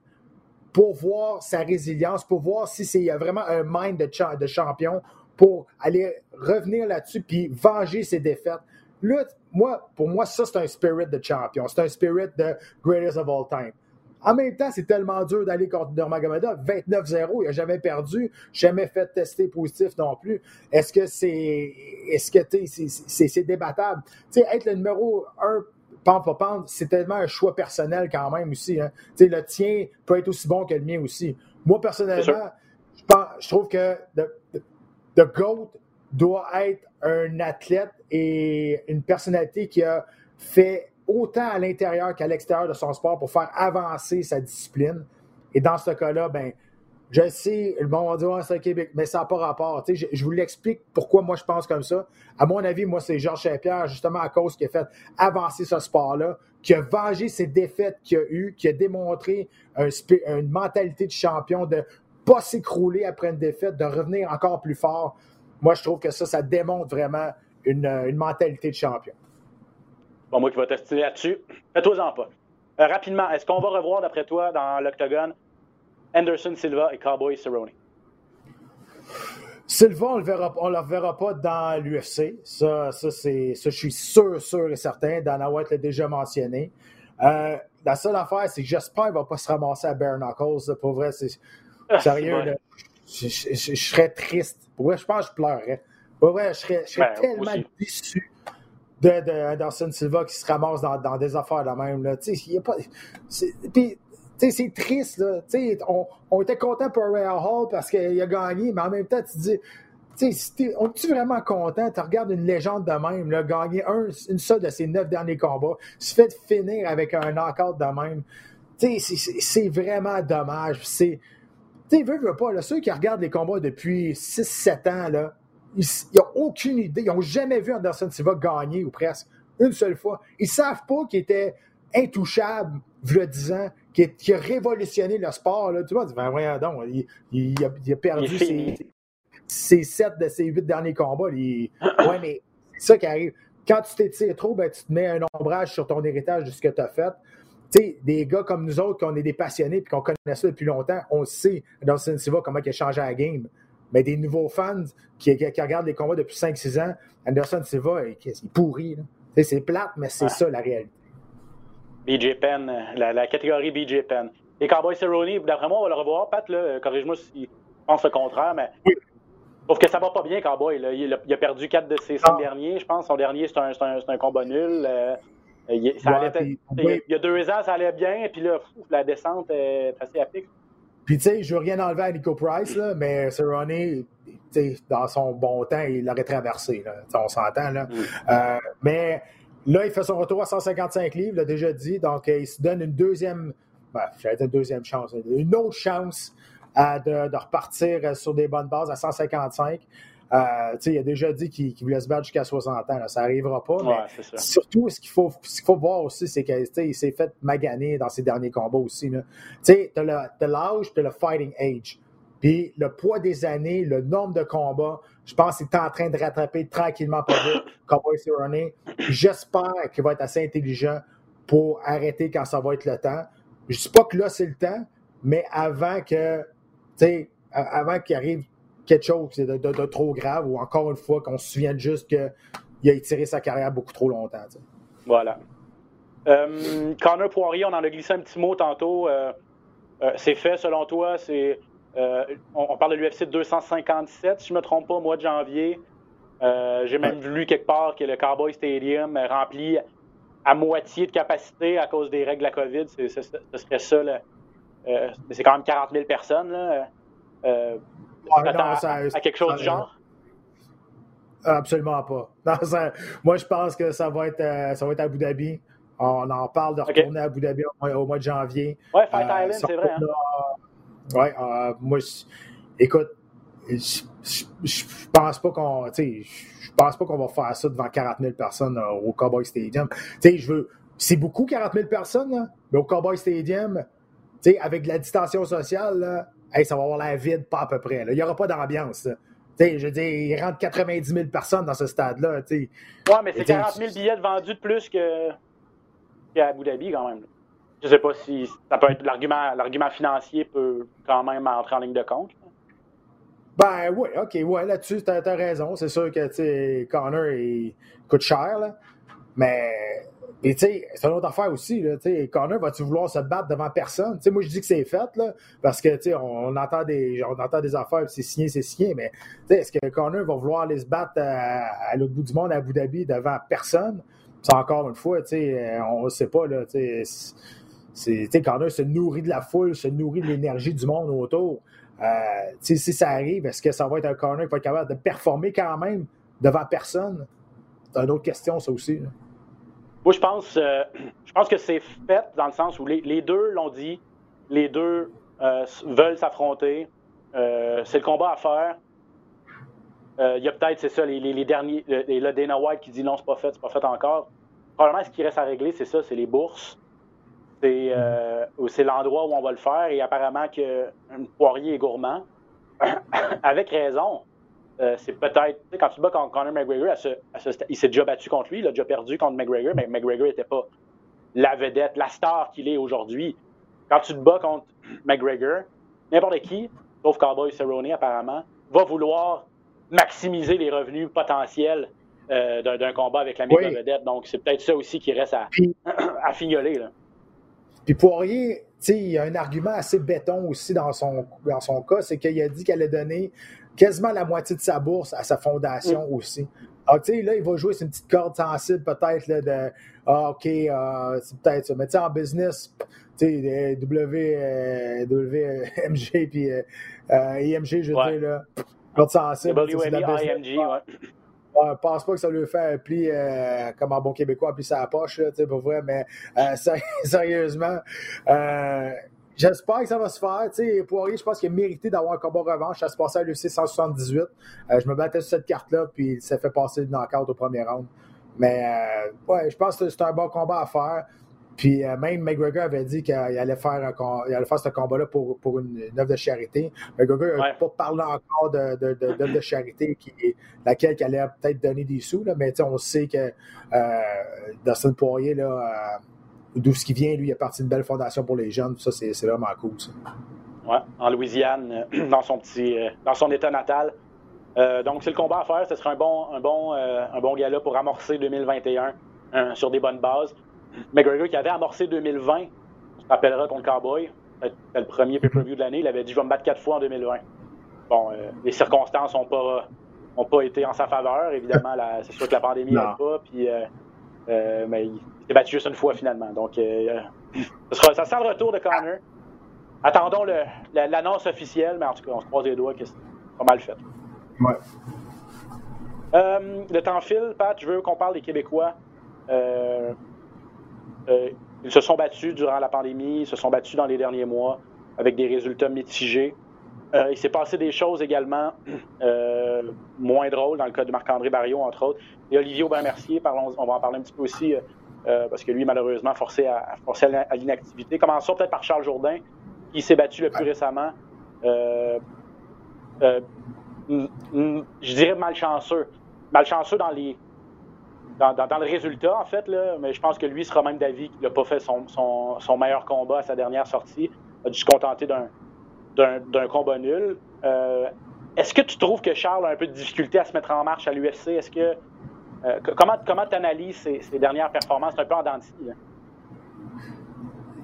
pour voir sa résilience, pour voir si c'est vraiment un mind de, de champion, pour aller revenir là-dessus puis venger ses défaites. Là, moi, pour moi, ça, c'est un spirit de champion. C'est un spirit de greatest of all time. En même temps, c'est tellement dur d'aller contre Nurmagomedov. 29-0, il n'a jamais perdu, jamais fait tester positif non plus. Est-ce que c'est est-ce que c'est débattable? Tu sais, être le numéro 1 pente pas pente, c'est tellement un choix personnel quand même aussi. Hein. le tien peut être aussi bon que le mien aussi. Moi, personnellement, je, trouve que le GOAT doit être un athlète et une personnalité qui a fait autant à l'intérieur qu'à l'extérieur de son sport pour faire avancer sa discipline. Et dans ce cas-là, ben, je sais, le monde va dire, c'est Québec, mais ça n'a pas rapport. Je, vous l'explique pourquoi moi je pense comme ça. À mon avis, moi, c'est Georges Saint-Pierre, justement à cause qui a fait avancer ce sport-là, qui a vengé ses défaites qu'il a eues, qui a démontré une mentalité de champion, de pas s'écrouler après une défaite, de revenir encore plus fort. Moi, je trouve que ça, ça démontre vraiment une, une mentalité de champion. Bon, moi qui vais tester là-dessus. Fais-toi-en pas. Euh, rapidement, est-ce qu'on va revoir, d'après toi, dans l'octogone, Anderson Silva et Cowboy Cerrone? Silva, on ne le verra pas dans l'UFC. Ça, ça, c'est, ça, je suis sûr, sûr et certain. Dana White l'a déjà mentionné. Euh, la seule affaire, c'est que j'espère qu'il ne va pas se ramasser à Bare Knuckles. Pour vrai, c'est ah, sérieux. Je, serais triste. Pour vrai, je pense que je pleurerais. Pour vrai, je serais, ben, tellement déçu de, Anderson Silva qui se ramasse dans, des affaires de même. Là. c'est triste. Là. On, on était content pour Ray Hall parce qu'il a gagné, mais en même temps, tu dis. on est-tu vraiment content? Tu regardes une légende de même, là, gagner un, une seule de ses neuf derniers combats, se fait finir avec un knockout de même. C'est vraiment dommage. C'est. Tu veux, veux pas, là, ceux qui regardent les combats depuis 6-7 ans, là, ils n'ont aucune idée. Ils n'ont jamais vu Anderson Silva gagner ou presque une seule fois. Ils ne savent pas qu'il était intouchable, le 10 ans, qui, a révolutionné le sport. Là. Tu vois, ben, voyons donc, il, a, perdu ses, sept de ses huit derniers combats. Oui, mais c'est ça qui arrive. Quand tu t'étires trop, ben, tu te mets un ombrage sur ton héritage de ce que tu as fait. Tu sais, des gars comme nous autres, qu'on est des passionnés et qu'on connaît ça depuis longtemps, on sait, Anderson Silva, comment il a changé la game mais des nouveaux fans qui, regardent les combats depuis 5-6 ans, Anderson Silva, il, il pourrit. C'est plate, mais c'est ça la réalité. BJ Penn, la, catégorie BJ Penn. Et Cowboy Cerrone, d'après moi, on va le revoir. Pat, corrige-moi si pense le contraire, mais. Oui. Sauf que ça va pas bien, Cowboy. Il, a, perdu 4 de ses 5 ah. derniers, je pense. Son dernier, c'est un, un, combat nul. Euh, il, y a deux ans, ça allait bien, puis là, la descente est assez à puis, tu sais, je veux rien enlever à Nico Price, là, mais Cerrone, dans son bon temps, il l'aurait traversé. Là. On s'entend. Là. Euh, mais là, il fait son retour à 155 livres, l'a déjà dit. Donc, il se donne une deuxième, ben, une deuxième chance, une autre chance de, de, repartir sur des bonnes bases à 155. Euh, il a déjà dit qu'il voulait se battre jusqu'à 60 ans. Ça n'arrivera pas. mais surtout, ce qu'il faut, faut voir aussi, c'est qu'il s'est fait maganer dans ses derniers combats aussi. Tu as l'âge, tu as le fighting age. Puis le poids des années, le nombre de combats, je pense qu'il est en train de rattraper tranquillement pas vite Cowboy Cerrone. J'espère qu'il va être assez intelligent pour arrêter quand ça va être le temps. Je ne dis pas que là, c'est le temps, mais avant que, avant qu'il arrive quelque chose de, de, trop grave ou encore une fois qu'on se souvienne juste qu'il a étiré sa carrière beaucoup trop longtemps. Voilà. Euh, Connor Poirier, on en a glissé un petit mot tantôt. Euh, euh, c'est fait selon toi? C'est, on, parle de l'UFC 257, si je ne me trompe pas, au mois de janvier. Euh, j'ai même vu quelque part que le Cowboy Stadium rempli à moitié de capacité à cause des règles de la COVID. ce serait ça. Euh, c'est quand même 40 000 personnes. Là. Euh, à, quelque chose du genre? Absolument pas. moi, je pense que ça va être, euh, ça va être à Abu Dhabi. On en parle de retourner à Abu Dhabi au, mois de janvier. Ouais, Fight Island, c'est vrai. Hein? Ouais, moi, écoute, je, pense pas qu'on, je pense pas qu'on va faire ça devant 40 000 personnes euh, au Cowboy Stadium. Tu je veux, c'est beaucoup 40 000 personnes, mais au Cowboy Stadium, avec la distanciation sociale, là, ça va avoir l'air vide, pas à peu près. Il n'y aura pas d'ambiance. je veux dire, il rentre 90 000 personnes dans ce stade-là. Oui, mais c'est 40 000 billets vendus de plus que qu'à Abu Dhabi, quand même. Je sais pas si ça peut être l'argument, l'argument financier peut quand même entrer en ligne de compte. Ben oui, ok, ouais, là-dessus, t'as as raison. C'est sûr que Connor il coûte cher, là. Mais tu sais, c'est une autre affaire aussi. Là, Connor, va-tu vouloir se battre devant personne? sais moi, je dis que c'est fait, là, parce que on, on, entend des, on entend des affaires, c'est signé, c'est signé, mais est-ce que Connor va vouloir aller se battre à, l'autre bout du monde, à Abu Dhabi, devant personne? C'est encore une fois, on ne sait pas. Là, c'est, Connor se nourrit de la foule, se nourrit de l'énergie du monde autour. Euh, si ça arrive, est-ce que ça va être un corner qui va être capable de performer quand même devant personne? C'est une autre question, ça aussi. Moi, je pense, euh, je pense que c'est fait dans le sens où les, deux l'ont dit, les deux euh, veulent s'affronter. c'est le combat à faire. Il y a peut-être, c'est ça, les, derniers. Et là, Dana White qui dit non, c'est pas fait, c'est pas fait encore. Probablement, ce qui reste à régler, c'est ça, c'est les bourses. Euh, c'est l'endroit où on va le faire et apparemment que Poirier est gourmand. Avec raison. Euh, c'est peut-être. Quand tu bats contre Conor McGregor, il s'est déjà battu contre lui, il a déjà perdu contre McGregor, mais McGregor n'était pas la vedette, la star qu'il est aujourd'hui. Quand tu te bats contre McGregor, n'importe qui, sauf Cowboy Cerrone apparemment, va vouloir maximiser les revenus potentiels euh, d'un combat avec la méga vedette. Donc c'est peut-être ça aussi qui reste à, à fignoler. Là. Puis Poirier, il y a un argument assez béton aussi dans son, dans son cas, c'est qu'il a dit qu'elle allait donner quasiment la moitié de sa bourse à sa fondation mm. aussi. Alors, tu sais, là, il va jouer sur une petite corde sensible, peut-être, de Ah, OK, euh, c'est peut-être ça. Mais tu sais, en business, tu sais, W, WMG puis euh, IMG, je dire, là, corde sensible. WMG, IMG, ouais ne pense pas que ça lui fait un pli, euh, comme en bon québécois, un pli sa poche, là, pour vrai, mais euh, sérieusement, euh, j'espère que ça va se faire. Poirier, je pense qu'il a mérité d'avoir un combat revanche. Ça se passait à l'UC 178. je me battais sur cette carte-là, puis ça fait passer le knockout au premier round. Mais ouais, je pense que c'est un bon combat à faire. Puis euh, même McGregor avait dit qu'il allait faire il allait faire ce combat-là pour, pour une, œuvre de charité. McGregor n'a pas parlé encore d'œuvre de, de, de, charité qui, laquelle il allait peut-être donner des sous, là, mais on sait que euh, Dustin Poirier, là, euh, d'où ce qui vient, lui, il a parti d'une belle fondation pour les jeunes. Ça, c'est vraiment cool. Ça. Ouais, en Louisiane, dans son petit dans son état natal. donc, c'est le combat à faire. Ce serait un bon, un bon, un bon gala pour amorcer 2021 sur des bonnes bases. McGregor qui avait amorcé 2020, on se rappellera contre Cowboy, c'était le premier pay-per-view de l'année, il avait dit je vais me battre quatre fois en 2020. Bon, euh, les circonstances n'ont pas, ont pas été en sa faveur, évidemment, c'est sûr que la pandémie n'a pas, puis, euh, euh, mais il s'est battu juste une fois finalement. Donc, ça, sera, sent le retour de Connor. Attendons l'annonce officielle, mais en tout cas, on se croise les doigts que c'est pas mal fait. Ouais. le temps file, Pat, je veux qu'on parle des Québécois. Euh, ils se sont battus durant la pandémie, ils se sont battus dans les derniers mois avec des résultats mitigés. Euh, il s'est passé des choses également euh, moins drôles dans le cas de Marc-André Barriot, entre autres. Et Olivier Aubin-Mercier, on va en parler un petit peu aussi, parce que lui, malheureusement, forcé à, forcé à l'inactivité. Commençons peut-être par Charles Jourdain, qui s'est battu le plus récemment. je dirais malchanceux. Malchanceux dans les, dans, le résultat, en fait, là, mais je pense que lui sera même d'avis qu'il n'a pas fait son, son, meilleur combat à sa dernière sortie. Il a dû se contenter d'un combat nul. Euh, est-ce que tu trouves que Charles a un peu de difficulté à se mettre en marche à l'UFC? Est-ce que. Euh, comment comment tu analyses ses, dernières performances? Un peu en dentille?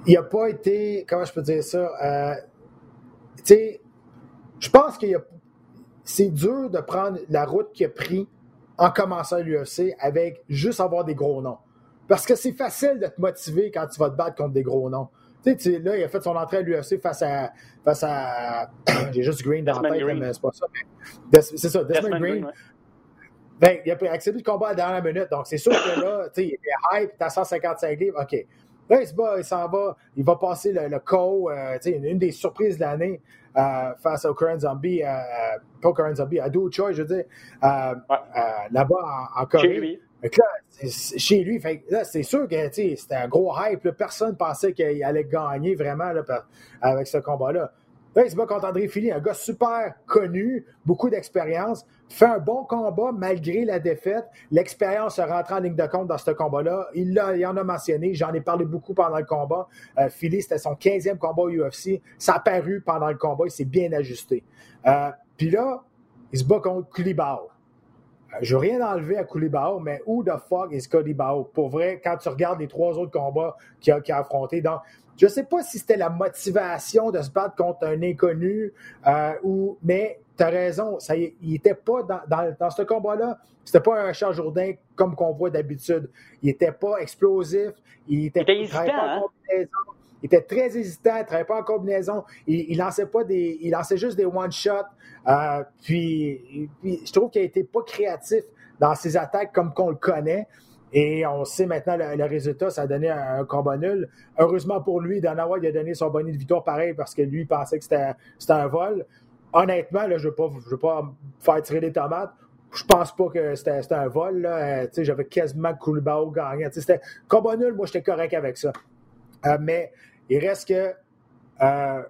Il n'a pas été. Comment je peux dire ça? Euh, tu sais, je pense qu'il c'est dur de prendre la route qu'il a pris en commençant l'UFC avec juste avoir des gros noms. Parce que c'est facile de te motiver quand tu vas te battre contre des gros noms. Tu sais, là, il a fait son entrée à l'UFC face à. Face à J'ai juste Green dans la tête, mais c'est pas ça. C'est ça, Desmond, Green. Ben, il a accepté le combat à la dernière minute. Donc, c'est sûr que là, tu sais, il était hype, t'as 155 livres, OK. Là, il s'en va, il va passer le, le co, euh, tu sais, une, des surprises de l'année euh, face au Current Zombie, euh, pas au Current Zombie, à Do Choi, je veux dire, là-bas en, Corée. Chez lui. là, chez lui, fait, là, c'est sûr que c'était un gros hype. personne pensait qu'il allait gagner vraiment là, avec ce combat-là. Là, il se bat contre André Philly, un gars super connu, beaucoup d'expérience, fait un bon combat malgré la défaite. L'expérience rentre en ligne de compte dans ce combat-là. Il, il en a mentionné, j'en ai parlé beaucoup pendant le combat. Euh, Philly, c'était son 15e combat au UFC. Ça a paru pendant le combat, il s'est bien ajusté. Euh, Puis là, il se bat contre Koulibaly. Je veux rien enlever à Koulibaly, mais who the fuck is Koulibaly? Pour vrai, quand tu regardes les trois autres combats qu'il a, a affrontés, donc je ne sais pas si c'était la motivation de se battre contre un inconnu, euh, ou, mais tu as raison, ça, il n'était pas dans, dans, ce combat-là, c'était pas un Charles Jourdain comme qu'on voit d'habitude. Il n'était pas explosif, il était, il hésitant, pas hein? Il était très hésitant, il ne travaillait pas en combinaison. Il, lançait pas des. Il lançait juste des one-shots. Euh, puis, je trouve qu'il n'a été pas créatif dans ses attaques comme qu'on le connaît. Et on sait maintenant le, résultat, ça a donné un, combat nul. Heureusement pour lui, Danawa il a donné son bonnet de victoire pareil parce que lui il pensait que c'était un vol. Honnêtement, là, je ne veux, pas faire tirer les tomates. Je pense pas que c'était un vol. Euh, j'avais quasiment Koulibaly gagnant. C'était combat nul, moi j'étais correct avec ça. Euh, mais il reste que euh,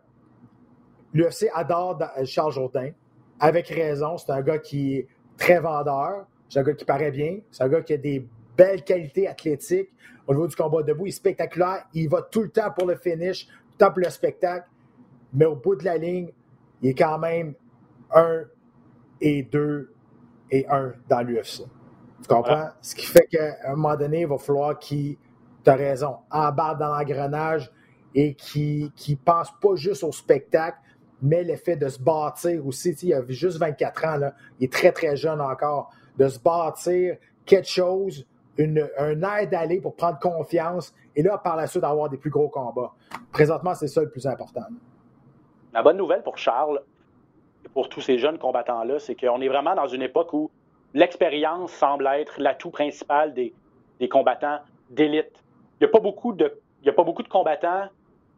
l'UFC adore Charles Jourdain. Avec raison, c'est un gars qui est très vendeur. C'est un gars qui paraît bien. C'est un gars qui a des belle qualité athlétique. Au niveau du combat debout, il est spectaculaire. Il va tout le temps pour le finish, tout le temps pour le spectacle. Mais au bout de la ligne, il est quand même 1 et 2 et 1 dans l'UFC. Tu comprends? Ce qui fait qu'à un moment donné, il va falloir qu'il, tu as raison, embarque dans l'engrenage et qui ne pense pas juste au spectacle, mais l'effet de se bâtir aussi. il a juste 24 ans, là. il est très, très jeune encore. De se bâtir quelque chose un air d'aller pour prendre confiance et là, par la suite, avoir des plus gros combats. Présentement, c'est ça le plus important. La bonne nouvelle pour Charles et pour tous ces jeunes combattants-là, c'est qu'on est vraiment dans une époque où l'expérience semble être l'atout principal des, des combattants d'élite. Il n'y a, a pas beaucoup de combattants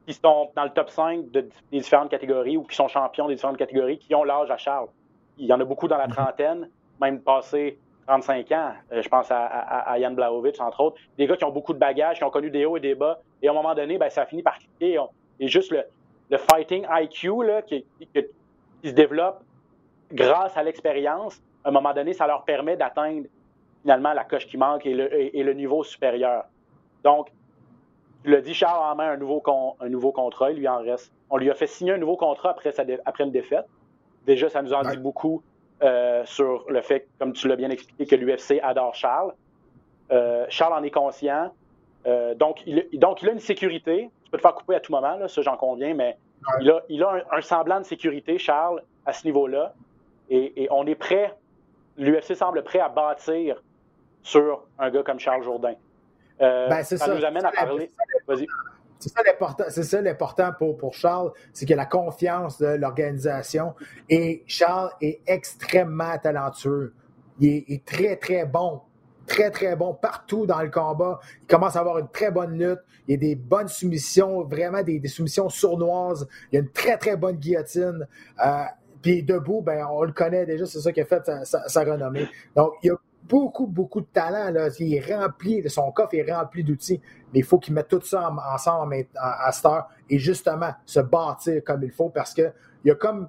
qui sont dans le top 5 de, des différentes catégories ou qui sont champions des différentes catégories qui ont l'âge à Charles. Il y en a beaucoup dans la mhm. trentaine, même passé 35 ans. Euh, je pense à, à, Jan Blaovic, entre autres. Des gars qui ont beaucoup de bagages, qui ont connu des hauts et des bas. Et à un moment donné, ben, ça finit par cliquer. Et juste le, le fighting IQ là, qui, se développe grâce à l'expérience, à un moment donné, ça leur permet d'atteindre finalement la coche qui manque et le, et, le niveau supérieur. Donc, tu l'as dit, Charles en main un nouveau, un nouveau contrat, il lui en reste. On lui a fait signer un nouveau contrat après, sa après une défaite. Déjà, ça nous en dit beaucoup euh, sur le fait, comme tu l'as bien expliqué, que l'UFC adore Charles. Euh, Charles en est conscient. Euh, donc, il, donc, il a une sécurité. Tu peux te faire couper à tout moment, là, ça j'en conviens, mais il a, il a un, semblant de sécurité, Charles, à ce niveau-là. Et, on est prêt, l'UFC semble prêt à bâtir sur un gars comme Charles Jourdain. Ben, ça, ça, nous amène à parler. Vas-y. C'est ça l'important, c'est ça l'important pour, pour Charles, c'est qu'il a la confiance de l'organisation. Et Charles est extrêmement talentueux. Il est, très, très bon. Très, très bon partout dans le combat. Il commence à avoir une très bonne lutte. Il y a des bonnes soumissions, vraiment des, soumissions sournoises. Il y a une très, très bonne guillotine. Euh, puis debout, ben, on le connaît déjà, c'est ça qui a fait sa, sa, renommée. Donc, il y a beaucoup, beaucoup de talent. Là. Il est rempli, son coffre est rempli d'outils. Mais il faut qu'il mette tout ça ensemble à, cette heure et justement se bâtir comme il faut parce qu'il a comme,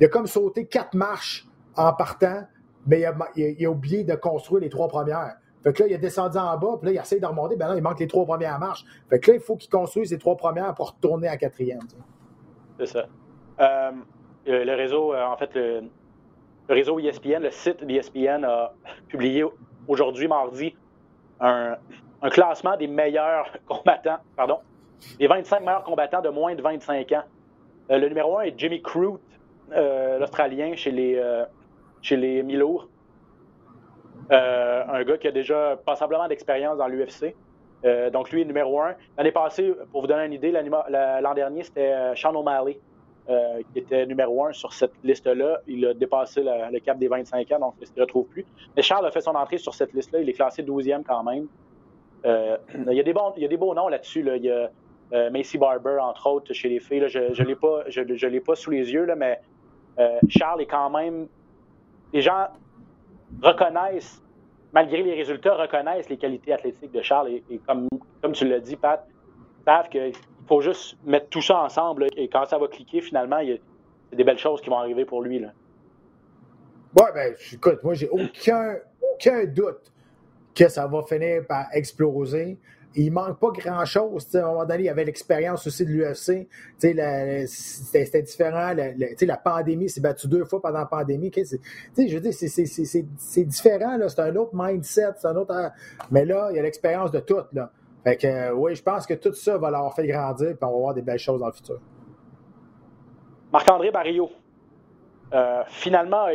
il a comme sauté quatre marches en partant, mais il a, oublié de construire les trois premières. Fait que là, il a descendu en bas, puis là, il essaie de remonter, ben là, il manque les trois premières marches. Fait que là, il faut qu'il construise les trois premières pour retourner à quatrième. C'est ça. Euh, le réseau, euh, en fait, le, le réseau ESPN, le site d'ESPN a publié aujourd'hui, mardi, un, classement des meilleurs combattants, pardon, des 25 meilleurs combattants de moins de 25 ans. Euh, le numéro 1 est Jimmy Crute, euh, l'Australien chez les, euh, les Milours. un gars qui a déjà passablement d'expérience dans l'UFC. donc, lui est numéro un. L'année passée, pour vous donner une idée, l'an dernier, c'était Sean O'Malley, qui était numéro un sur cette liste-là. Il a dépassé le, cap des 25 ans, donc il ne se retrouve plus. Mais Charles a fait son entrée sur cette liste-là. Il est classé 12e quand même. il, y a des bons, il y a des beaux noms là-dessus. Il y a euh, Macy Barber, entre autres, chez les filles. je ne l'ai pas, je, pas sous les yeux, là, mais euh, Charles est quand même. Les gens reconnaissent, malgré les résultats, reconnaissent les qualités athlétiques de Charles. Et, comme, tu l'as dit, Pat, savent qu'il faut juste mettre tout ça ensemble. et quand ça va cliquer, finalement, il y a des belles choses qui vont arriver pour lui. Là. Ouais, ben, écoute, moi, j'ai aucun, aucun doute que ça va finir par exploser il manque pas grand-chose. À un moment donné, il y avait l'expérience aussi de l'UFC. C'était différent. La, la pandémie s'est battue deux fois pendant la pandémie. Je veux dire, c'est différent. C'est un autre mindset. Un autre... Mais là, il y a l'expérience de tout. Là. Fait que, euh, oui, je pense que tout ça va leur faire grandir et on va voir des belles choses dans le futur. Marc-André Barrio, euh, finalement,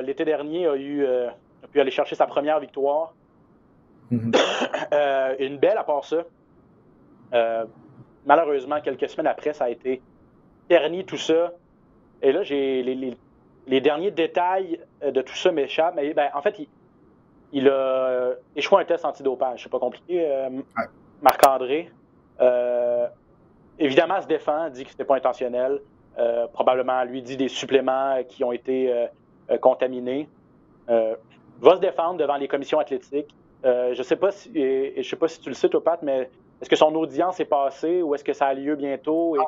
l'été dernier, a, eu, euh, a pu aller chercher sa première victoire. Mhm. Euh, une belle à part ça. Malheureusement, quelques semaines après, ça a été terni tout ça. Et là, j'ai les, derniers détails de tout ça m'échappent. Mais ben, en fait, il, a échoué un test antidopage. C'est pas compliqué, euh, Marc-André. évidemment, se défend, dit que c'était pas intentionnel. probablement, lui dit des suppléments qui ont été contaminés. va se défendre devant les commissions athlétiques. Euh, je sais pas si, je sais pas si tu le sais, toi, Pat, mais est-ce que son audience est passée ou est-ce que ça a lieu bientôt? Et,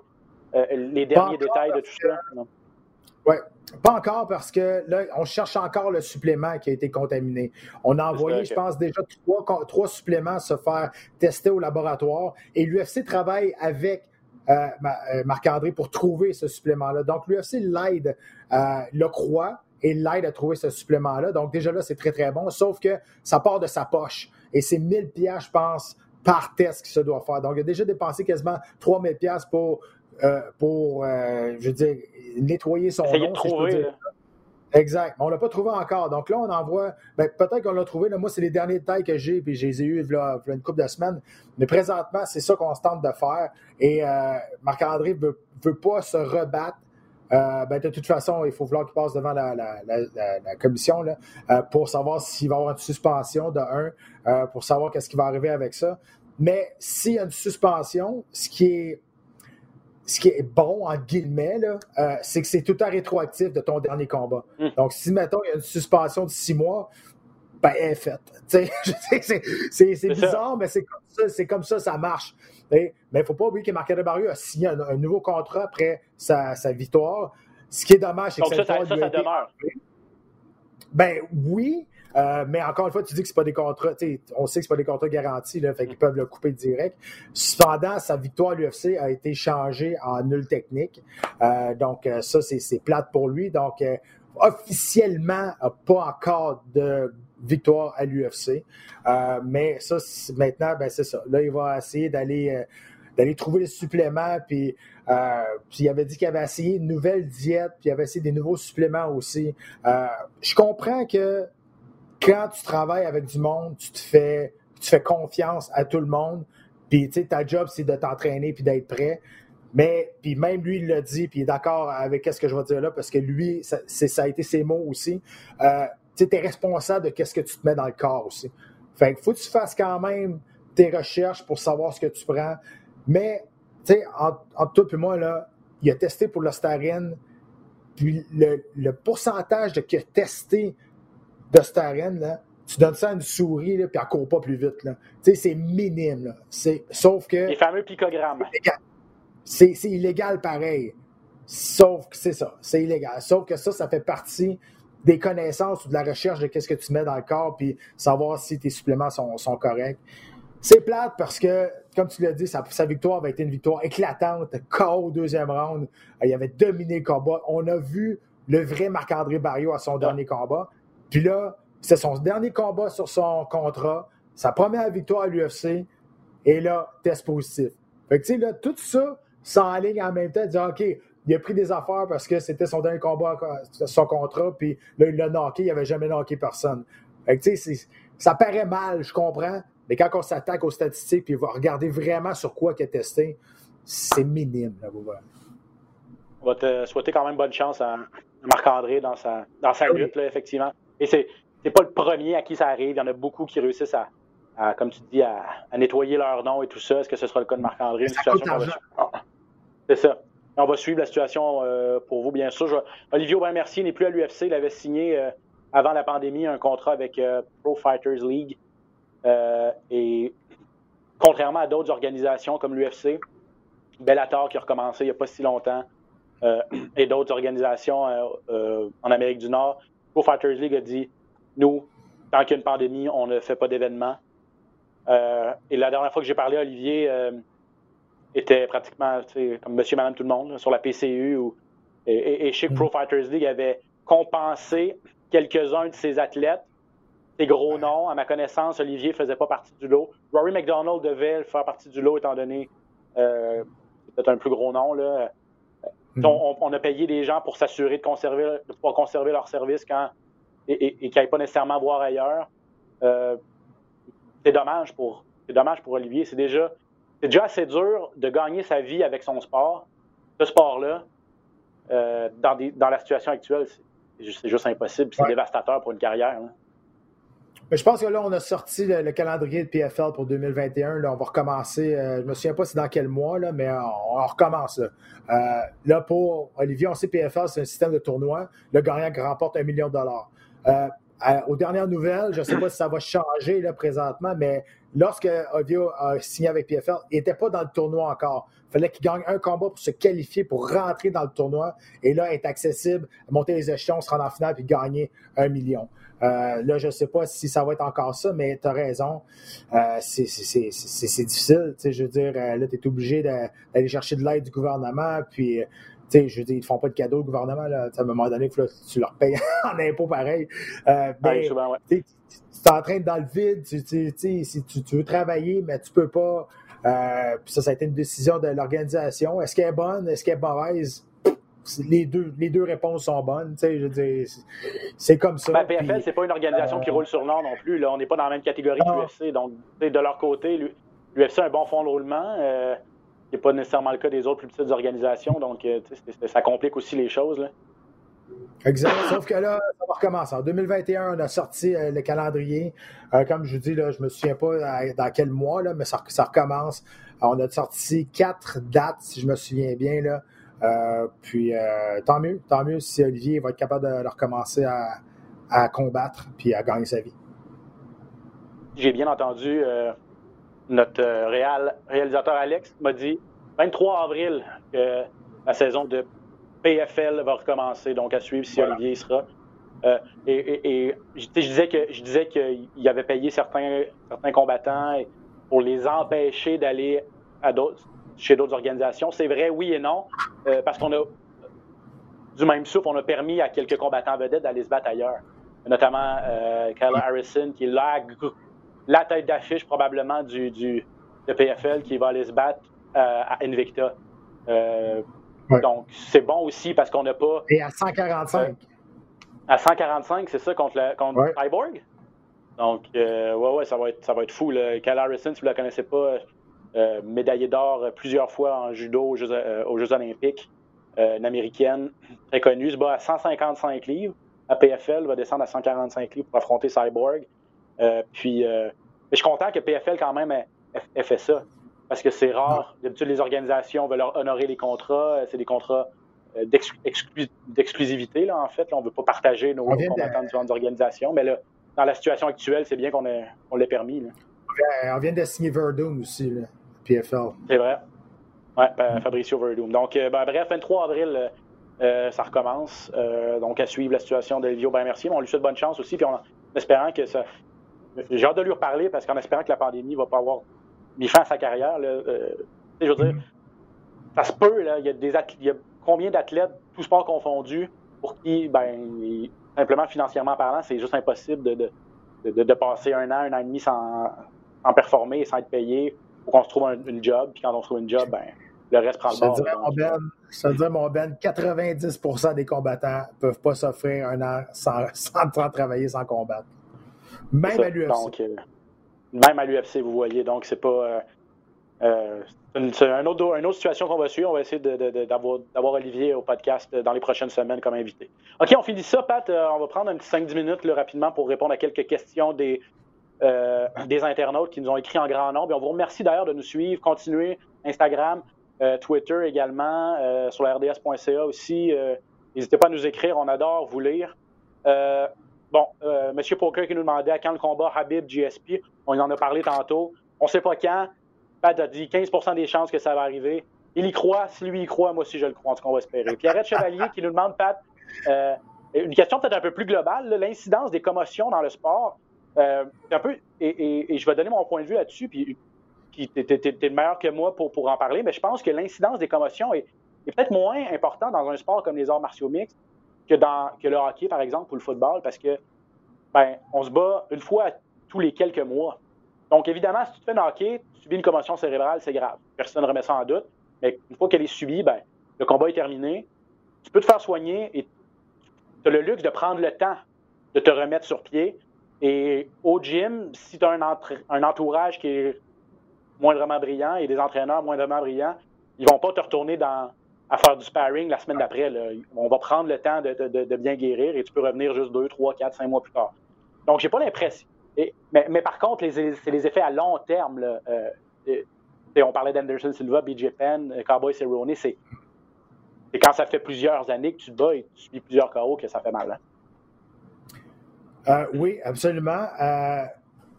euh, les derniers détails de tout ça? Oui, pas encore parce que là, on cherche encore le supplément qui a été contaminé. On a envoyé, je pense, déjà trois, trois, suppléments se faire tester au laboratoire et l'UFC travaille avec euh, Marc-André pour trouver ce supplément-là. Donc, l'UFC l'aide, le croit, et l'aide à trouver ce supplément-là. Donc, déjà là, c'est très, très bon, sauf que ça part de sa poche. Et c'est 1000 pièces, je pense, par test qu'il se doit faire. Donc, il a déjà dépensé quasiment 3000 pièces pour, euh, pour euh, je veux dire, nettoyer son nom, si je peux dire. Exact. Mais on ne l'a pas trouvé encore. Donc là, on envoie. Ben, peut-être qu'on l'a trouvé. moi, c'est les derniers détails que j'ai, puis je les ai eus il y a une couple de semaines. Mais présentement, c'est ça qu'on se tente de faire. Et euh, Marc-André ne veut, veut, pas se rebattre euh, ben, de toute façon, il faut vouloir qu'il passe devant la, commission là, euh, pour savoir s'il va y avoir une suspension de un, euh, pour savoir qu'est-ce qui va arriver avec ça. Mais s'il y a une suspension, ce qui est ce qui est bon, en guillemets, c'est que c'est tout à rétroactif de ton dernier combat. Hmm. Donc, si, mettons, il y a une suspension de six mois, ben, elle est faite. c'est bizarre, mais c'est comme ça, c'est comme ça, ça marche. Mais il ne faut pas oublier que Marc Barrio a signé un, nouveau contrat après sa, victoire. Ce qui est dommage, c'est que ça, ça, ça, demeure. Ben oui, euh, mais encore une fois, tu dis que c'est pas des contrats, on sait que c'est pas des contrats garantis, là, fait qu'ils peuvent le couper direct. Cependant, sa victoire à l'UFC a été changée en nul technique. Euh, donc, euh, ça, c'est plate pour lui. Donc, officiellement, pas encore de victoire à l'UFC. Mais ça, maintenant, ben, c'est ça. Là, il va essayer d'aller d'aller trouver les suppléments. Puis, puis il avait dit qu'il avait essayé une nouvelle diète, puis il avait essayé des nouveaux suppléments aussi. je comprends que quand tu travailles avec du monde, tu te fais, tu fais confiance à tout le monde. Puis, tu sais, ta job, c'est de t'entraîner puis d'être prêt. Mais, puis même lui, il l'a dit, puis il est d'accord avec ce que je vais dire là, parce que lui, ça, ça a été ses mots aussi tu es responsable de ce que tu te mets dans le corps aussi. Fait faut que tu fasses quand même tes recherches pour savoir ce que tu prends. Mais, tu sais, entre, toi et moi, là, il a testé pour l'ostarine, puis le, pourcentage de qui a testé d'ostarine, là, tu donnes ça à une souris, là, puis elle court pas plus vite. Tu sais, c'est minime. Là. Sauf que... Les fameux picogrammes. C'est illégal pareil. Sauf que c'est ça, c'est illégal. Sauf que ça, ça fait partie des connaissances ou de la recherche de qu'est-ce que tu mets dans le corps, puis savoir si tes suppléments sont, sont corrects. C'est plate parce que, comme tu l'as dit, sa, victoire avait été une victoire éclatante, KO au deuxième round. Il avait dominé le combat. On a vu le vrai Marc-André Barrio à son dernier combat. Puis là, c'est son dernier combat sur son contrat, sa première victoire à l'UFC, et là, test positif. Fait que, tu sais, là, tout ça s'enligne en même temps, dire, OK, il a pris des affaires parce que c'était son dernier combat, son contrat, puis là, il l'a knocké, il n'avait jamais knocké personne. ça paraît mal, je comprends, mais quand on s'attaque aux statistiques et va regarder vraiment sur quoi il est testé, c'est minime. Là, on va te souhaiter quand même bonne chance à Marc-André dans sa, dans sa lutte, là, effectivement. Et c'est n'est pas le premier à qui ça arrive. Il y en a beaucoup qui réussissent à, comme tu dis, à, nettoyer leur nom et tout ça. Est-ce que ce sera le cas de Marc-André? C'est ça. On va suivre la situation euh, pour vous, bien sûr. Olivier Aubin-Mercier n'est plus à l'UFC. Il avait signé euh, avant la pandémie un contrat avec euh, Pro Fighters League. et contrairement à d'autres organisations comme l'UFC, Bellator qui a recommencé il n'y a pas si longtemps, et d'autres organisations en Amérique du Nord, Pro Fighters League a dit nous, tant qu'il y a une pandémie, on ne fait pas d'événements. et la dernière fois que j'ai parlé à Olivier, était pratiquement comme monsieur, madame, tout le monde sur la PCU. Ou, et, et, chez mm. Pro Fighters League avait compensé quelques-uns de ses athlètes. Ses gros noms, à ma connaissance, Olivier ne faisait pas partie du lot. Rory McDonald devait faire partie du lot étant donné euh, peut-être un plus gros nom. Là. Mm. On, a payé des gens pour s'assurer de, conserver, de pouvoir conserver leur service quand, et, et, qu'ils n'aillent pas nécessairement voir ailleurs. Euh, c'est dommage pour c'est dommage pour Olivier. C'est déjà c'est déjà assez dur de gagner sa vie avec son sport. Ce sport-là, euh, dans, dans, la situation actuelle, c'est juste, impossible. C'est dévastateur pour une carrière. Mais je pense que là, on a sorti le, calendrier de PFL pour 2021. Là, on va recommencer. Euh, je ne me souviens pas c'est dans quel mois, là, mais on, recommence. Là. Euh, pour Olivier, on sait PFL, c'est un système de tournoi. Le gagnant remporte un million de dollars. aux dernières nouvelles, je ne sais pas si ça va changer là, présentement, mais lorsque Ovio a signé avec PFL, il n'était pas dans le tournoi encore. Il fallait qu'il gagne un combat pour se qualifier, pour rentrer dans le tournoi et là, être accessible, monter les échelons, se rendre en finale puis gagner un million. Euh, là, je ne sais pas si ça va être encore ça, mais tu as raison. Euh, c'est difficile. Je veux dire, euh, là, tu es obligé d'aller chercher de l'aide du gouvernement, puis je veux dire, ils ne font pas de cadeaux, le gouvernement. Là. À un moment donné, tu leur payes en impôts pareil. Euh, ben, tu es en train de dans le vide, tu, si tu, veux travailler, mais tu peux pas. Euh, ça, ça a été une décision de l'organisation. Est-ce qu'elle est bonne? Est-ce qu'elle est mauvaise? Les deux, les deux réponses sont bonnes. Je c'est comme ça. Ben, PFL, c'est pas une organisation qui euh, roule sur l'or non plus. Là. On n'est pas dans la même catégorie que l'UFC. Donc, de leur côté, l'UFC a un bon fond de roulement. Euh, ce n'est pas nécessairement le cas des autres plus petites organisations. Donc, ça complique aussi les choses. Là. Exact. Sauf que là, ça va recommencer. En 2021, on a sorti euh, le calendrier. Euh, comme je vous dis, là, je me souviens pas dans quel mois, là, mais ça, recommence. on a sorti quatre dates, si je me souviens bien. Là. Euh, puis tant mieux, tant mieux si Olivier va être capable de, recommencer à, combattre puis à gagner sa vie. J'ai bien entendu notre réalisateur Alex m'a dit 23 avril que la saison de PFL va recommencer, donc à suivre si Olivier sera. Euh, et, je disais que je disais qu'il avait payé certains, certains combattants pour les empêcher d'aller à chez d'autres organisations. C'est vrai, oui et non, euh, parce qu'on a du même souffle, on a permis à quelques combattants vedettes d'aller se battre ailleurs, notamment euh, Kyle Harrison, qui est la, la tête d'affiche probablement du, du de PFL, qui va aller se battre à Invicta. Donc, c'est bon aussi parce qu'on n'a pas. Et à 145. Euh, à 145, c'est ça, contre, le, contre Cyborg? Donc, euh, ouais, ouais, ça va être, ça va être fou. Là. Cal Harrison, si vous ne la connaissez pas, euh, médaillé d'or plusieurs fois en judo aux Jeux, Olympiques, une américaine très connue, se bat à 155 livres. À PFL va descendre à 145 livres pour affronter Cyborg. puis, mais je suis content que PFL, quand même, ait fait ça. Parce que c'est rare. D'habitude, les organisations veulent leur honorer les contrats. C'est des contrats euh, d'exclusivité, là, en fait. on ne veut pas partager nos combattants de différentes organisations. Mais là, dans la situation actuelle, c'est bien qu'on l'ait permis. On vient de signer Verdum aussi, là, C'est vrai. Oui, ben, Fabricio Verdum. Donc, euh, ben, bref, 23 avril, euh, ça recommence. donc, à suivre la situation d'Elvio Mercier. On lui souhaite bonne chance aussi. Puis, en espérant que ça. J'ai hâte de lui reparler parce qu'en espérant que la pandémie ne va pas avoir mis fin à sa carrière. Euh, je veux dire, ça se peut, là, il y a des il y a combien d'athlètes, tout sport confondu, pour qui, ben, simplement financièrement parlant, c'est juste impossible de, de, de, passer un an, un an et demi sans, sans performer et sans être payé pour qu'on se trouve un, une job. Puis quand on trouve une job, ben, le reste prend le bord. Ça veut dire, mon Ben, 90% des combattants ne peuvent pas s'offrir un an sans, sans travailler, sans combattre. Même à l'UFC. Donc, euh, même à l'UFC, vous voyez. Donc, c'est pas. Euh, c'est une, autre, une autre situation qu'on va suivre. On va essayer d'avoir Olivier au podcast dans les prochaines semaines comme invité. OK, on finit ça, Pat. on va prendre un petit 5-10 minutes rapidement pour répondre à quelques questions des, des internautes qui nous ont écrit en grand nombre. On vous remercie d'ailleurs de nous suivre. Continuez Instagram, Twitter également, sur la RDS.ca aussi. N'hésitez pas à nous écrire. On adore vous lire. Bon, euh, M. Poker qui nous demandait à quand le combat Habib-GSP. On en a parlé tantôt. On ne sait pas quand. Pat a dit 15% des chances que ça va arriver. Il y croit. Si lui y croit, moi aussi je le crois. En tout cas, on va espérer. Pierrette Chevalier qui nous demande, Pat, euh, une question peut-être un peu plus globale, l'incidence des commotions dans le sport. Euh, et, je vais donner mon point de vue là-dessus, puis tu es, meilleur que moi pour, en parler, mais je pense que l'incidence des commotions est, peut-être moins importante dans un sport comme les arts martiaux mixtes que, dans, que le hockey, par exemple, ou le football, parce que ben, on se bat une fois tous les quelques mois. Donc, évidemment, si tu te fais hockey, tu subis une commotion cérébrale, c'est grave. Personne ne remet ça en doute. Mais une fois qu'elle est subie, ben, le combat est terminé. Tu peux te faire soigner et tu as le luxe de prendre le temps de te remettre sur pied. Et au gym, si tu as un, entourage qui est moindrement brillant et des entraîneurs moindrement brillants, ils vont pas te retourner à faire du sparring la semaine d'après. On va prendre le temps de, bien guérir et tu peux revenir juste deux, trois, quatre, cinq mois plus tard. Donc, j'ai pas l'impression. Mais, par contre, c'est les effets à long terme. Euh, on parlait d'Anderson Silva, BJ Penn, Cowboy Cerrone. C'est quand ça fait plusieurs années que tu te bats et tu subis plusieurs KO que ça fait mal. Hein. Euh, oui, absolument.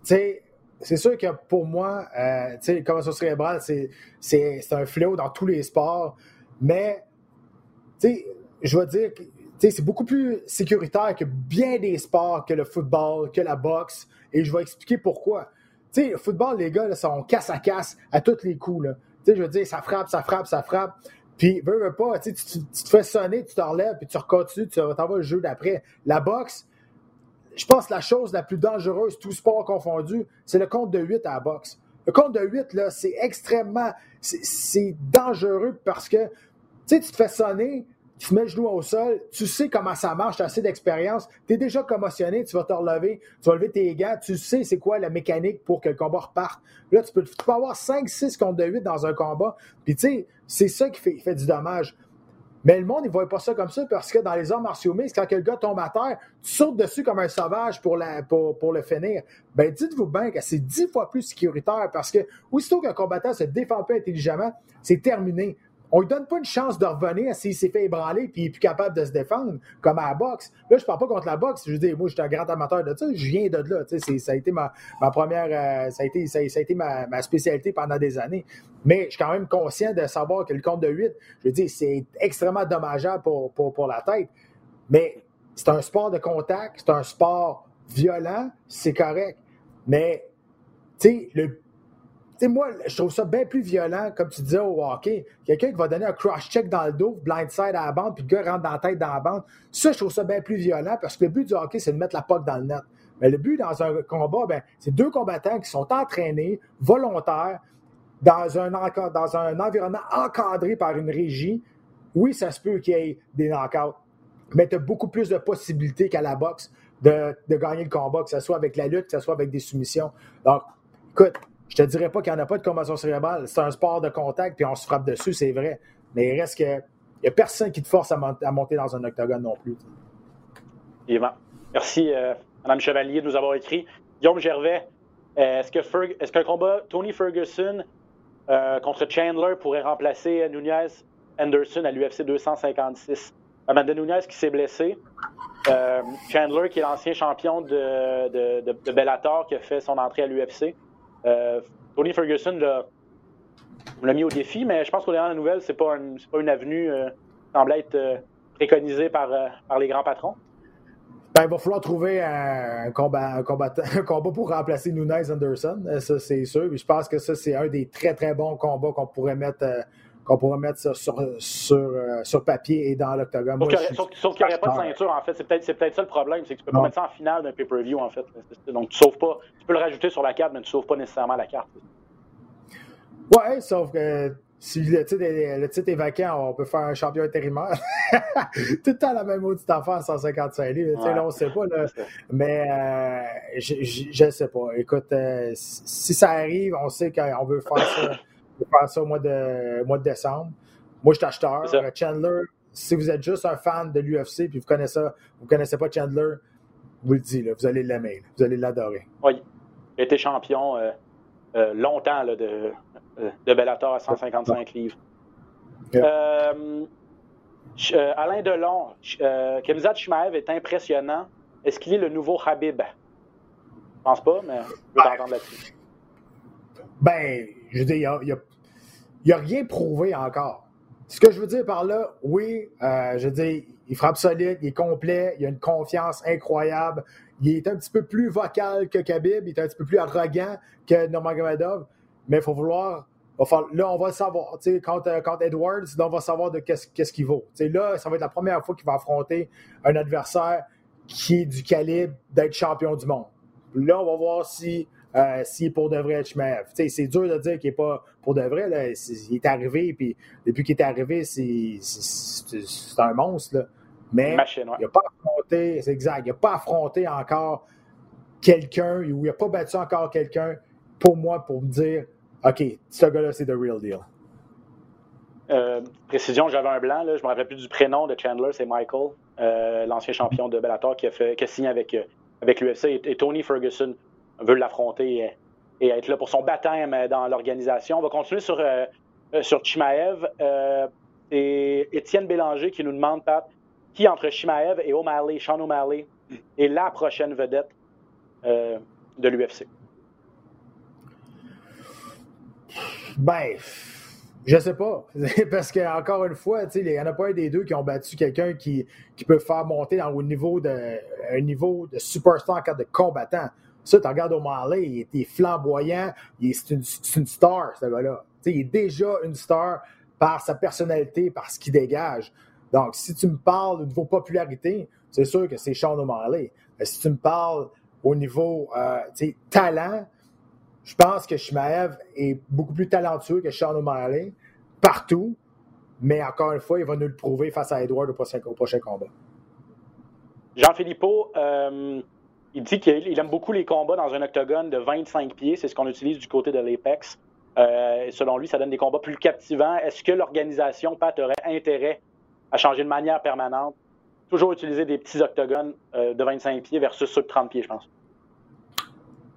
c'est sûr que pour moi, euh, sais, commotion cérébrale, c'est un fléau dans tous les sports. Mais, je veux dire, c'est beaucoup plus sécuritaire que bien des sports, que le football, que la boxe. Et je vais expliquer pourquoi. Le football, les gars, là, sont casse à casse à tous les coups. Je veux dire, ça frappe, ça frappe, ça frappe. Puis, veux, veux pas, tu, tu, te fais sonner, tu te relèves, puis tu recontinues, tu t'en vas le jeu d'après. La boxe, je pense que la chose la plus dangereuse, tout sport confondu, c'est le compte de 8 à la boxe. Le compte de 8, là, c'est extrêmement. C'est dangereux parce que, tu sais, tu te fais sonner, tu te mets le genou au sol, tu sais comment ça marche, tu as assez d'expérience, tu es déjà commotionné, tu vas te relever, tu vas lever tes gants, tu sais c'est quoi la mécanique pour que le combat reparte. Là, tu peux, tu peux avoir 5-6 contre de 8 dans un combat, puis tu sais, c'est ça qui fait du dommage. Mais le monde, ne voit pas ça comme ça parce que dans les arts martiaux mixtes, quand gars tombe à terre, tu sautes dessus comme un sauvage pour le finir. Ben, dites-vous bien que c'est dix fois plus sécuritaire parce que aussitôt qu'un combattant se défend pas intelligemment, c'est terminé. On lui donne pas une chance de revenir s'il s'est fait ébranler puis il est plus capable de se défendre, comme à la boxe. Là, je parle pas contre la boxe. Je dis, moi, je suis un grand amateur de ça. Je viens de là. Ça a été ma, première, euh, ça a été, ça, a été ma, ma, spécialité pendant des années. Mais je suis quand même conscient de savoir que le compte de 8, je veux dire, c'est extrêmement dommageable pour, pour, pour la tête. Mais c'est un sport de contact, c'est un sport violent, c'est correct. Mais, tu sais, le sais, moi, je trouve ça bien plus violent, comme tu disais au hockey. Quelqu'un qui va donner un cross-check dans le dos, blindside à la bande, puis le gars rentre dans la tête dans la bande. Ça, je trouve ça bien plus violent parce que le but du hockey, c'est de mettre la poque dans le net. Mais le but dans un combat, ben, c'est deux combattants qui sont entraînés, volontaires, dans un, dans un environnement encadré par une régie. Oui, ça se peut qu'il y ait des knockouts, mais tu as beaucoup plus de possibilités qu'à la boxe de, de gagner le combat, que ce soit avec la lutte, que ce soit avec des soumissions. Donc, écoute, je te dirais pas qu'il n'y en a pas de commotion cérébrale. C'est un sport de contact, puis on se frappe dessus, c'est vrai. Mais il reste que. Il n'y a personne qui te force à, monter dans un octogone non plus. Merci, euh, Mme Chevalier, de nous avoir écrit. Guillaume Gervais, euh, est-ce qu'un combat Tony Ferguson euh, contre Chandler pourrait remplacer Nunez Anderson à l'UFC 256? Amanda Nunez qui s'est blessé. Chandler, qui est l'ancien champion de, Bellator, qui a fait son entrée à l'UFC. Euh, Tony Ferguson l'a mis au défi, mais je pense qu'au dernier la nouvelle, c'est pas, pas une avenue euh, qui semble être euh, préconisée par, par les grands patrons. Ben, il va falloir trouver un combat, un combat pour remplacer Nunez Anderson, ça c'est sûr. je pense que ça, c'est un des très très bons combats qu'on pourrait mettre qu'on pourrait mettre ça sur, sur, sur papier et dans l'octogone. Sauf, qu'il n'y aurait pas de ceinture, en fait. C'est peut-être peut ça le problème, c'est que tu peux pas mettre ça en finale d'un pay-per-view, en fait. Donc, tu sauves pas. Tu peux le rajouter sur la carte, mais tu sauves pas nécessairement la carte. Ouais, sauf que si le titre, est, le titre est vacant, on peut faire un champion intérimaire. Tout le temps la même maudite affaire, 155 livres. Ouais. Là, on ne sait pas. Là. Mais euh, je ne sais pas. Écoute, euh, si ça arrive, on sait qu'on veut faire ça, veut faire ça au mois de, mois de décembre. Moi, je suis acheteur. Chandler, si vous êtes juste un fan de l'UFC puis vous connaissez vous connaissez pas Chandler, vous le dis, là, vous allez l'aimer, vous allez l'adorer. Oui. Il a été champion euh, euh, longtemps là, de, euh, de Bellator à 155 livres. Euh, Alain Delon, euh, Kemzat Shimaev est impressionnant. Est-ce qu'il est le nouveau Habib? Je pense pas, mais je veux t'entendre là-dessus. Ben, je veux dire, il n'y a, a, rien prouvé encore. Ce que je veux dire par là, oui, euh, je veux dire, il frappe solide, il est complet, il a une confiance incroyable. Il est un petit peu plus vocal que Khabib, il est un petit peu plus arrogant que Nurmagomedov, mais il faut vouloir. Là, on va savoir. Contre, contre Edwards, là, on va savoir de qu'est-ce qu'il vaut. T'sais, là, ça va être la première fois qu'il va affronter un adversaire qui est du calibre d'être champion du monde. Là, on va voir si euh, s'il est pour de vrai Shmev. C'est dur de dire qu'il n'est pas pour de vrai. Là. Est, il est arrivé, puis depuis qu'il est arrivé, c'est un monstre. Là. Mais Machine, ouais. il n'a pas affronté, c'est exact, il n'a pas affronté encore quelqu'un, ou il n'a pas battu encore quelqu'un pour moi pour me dire OK, ce gars-là, c'est the real deal. Euh, précision, j'avais un blanc, là, je ne me rappelle plus du prénom de Chandler, c'est Michael, euh, l'ancien champion de Bellator qui a, fait, qui a signé avec, avec l'UFC, et, et, Tony Ferguson veut l'affronter et, être là pour son baptême dans l'organisation. On va continuer sur, euh, sur Chimaev. et Étienne Bélanger qui nous demande, Pat, qui entre Chimaev et O'Malley, Sean O'Malley, est la prochaine vedette euh, de l'UFC? Ben, je sais pas. Parce que encore une fois, il n'y en a pas un des deux qui ont battu quelqu'un qui, qui peut faire monter au niveau de, un niveau de superstar en cas de combattant. Ça, tu regardes O'Malley, il est flamboyant, c'est une, star, ce gars-là. Il est déjà une star par sa personnalité, par ce qu'il dégage. Donc, si tu me parles au niveau popularité, c'est sûr que c'est Sean O'Malley. Mais si tu me parles au niveau euh, talent, je pense que Shimaev est beaucoup plus talentueux que Sean O'Malley partout. Mais encore une fois, il va nous le prouver face à Edward au prochain, combat. Jean-Philippe, euh, il dit qu'il aime beaucoup les combats dans un octogone de 25 pieds. C'est ce qu'on utilise du côté de l'Apex. Euh, selon lui, ça donne des combats plus captivants. Est-ce que l'organisation, Pat, aurait intérêt à changer de manière permanente? Toujours utiliser des petits octogones euh, de 25 pieds versus ceux de 30 pieds, je pense.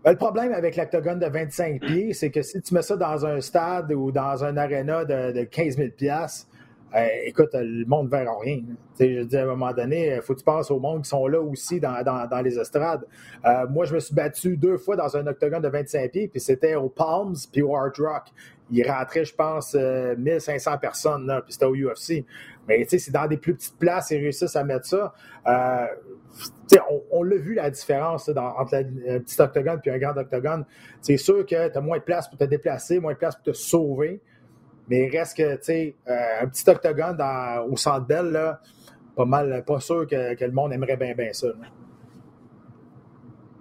Ben, le problème avec l'octogone de 25 pieds, c'est que si tu mets ça dans un stade ou dans un aréna de, de 15 000 euh, écoute, le monde ne verra rien. Je dis à un moment donné, il faut que tu penses au monde qui sont là aussi dans, dans, les estrades. Euh, moi, je me suis battu deux fois dans un octogone de 25 pieds, puis c'était au Palms puis au Hard Rock. Il rentrait, je pense, euh, 1500 personnes, puis c'était au UFC. Mais c'est dans des plus petites places, ils réussissent à mettre ça. Euh, on, on l'a vu la différence entre un petit octogone et un grand octogone. C'est sûr que tu as moins de place pour te déplacer, moins de place pour te sauver. Mais il reste que, tu sais, euh, un petit octogone dans, au centre belle, là, pas mal, pas sûr que, que le monde aimerait bien, bien ça. Là.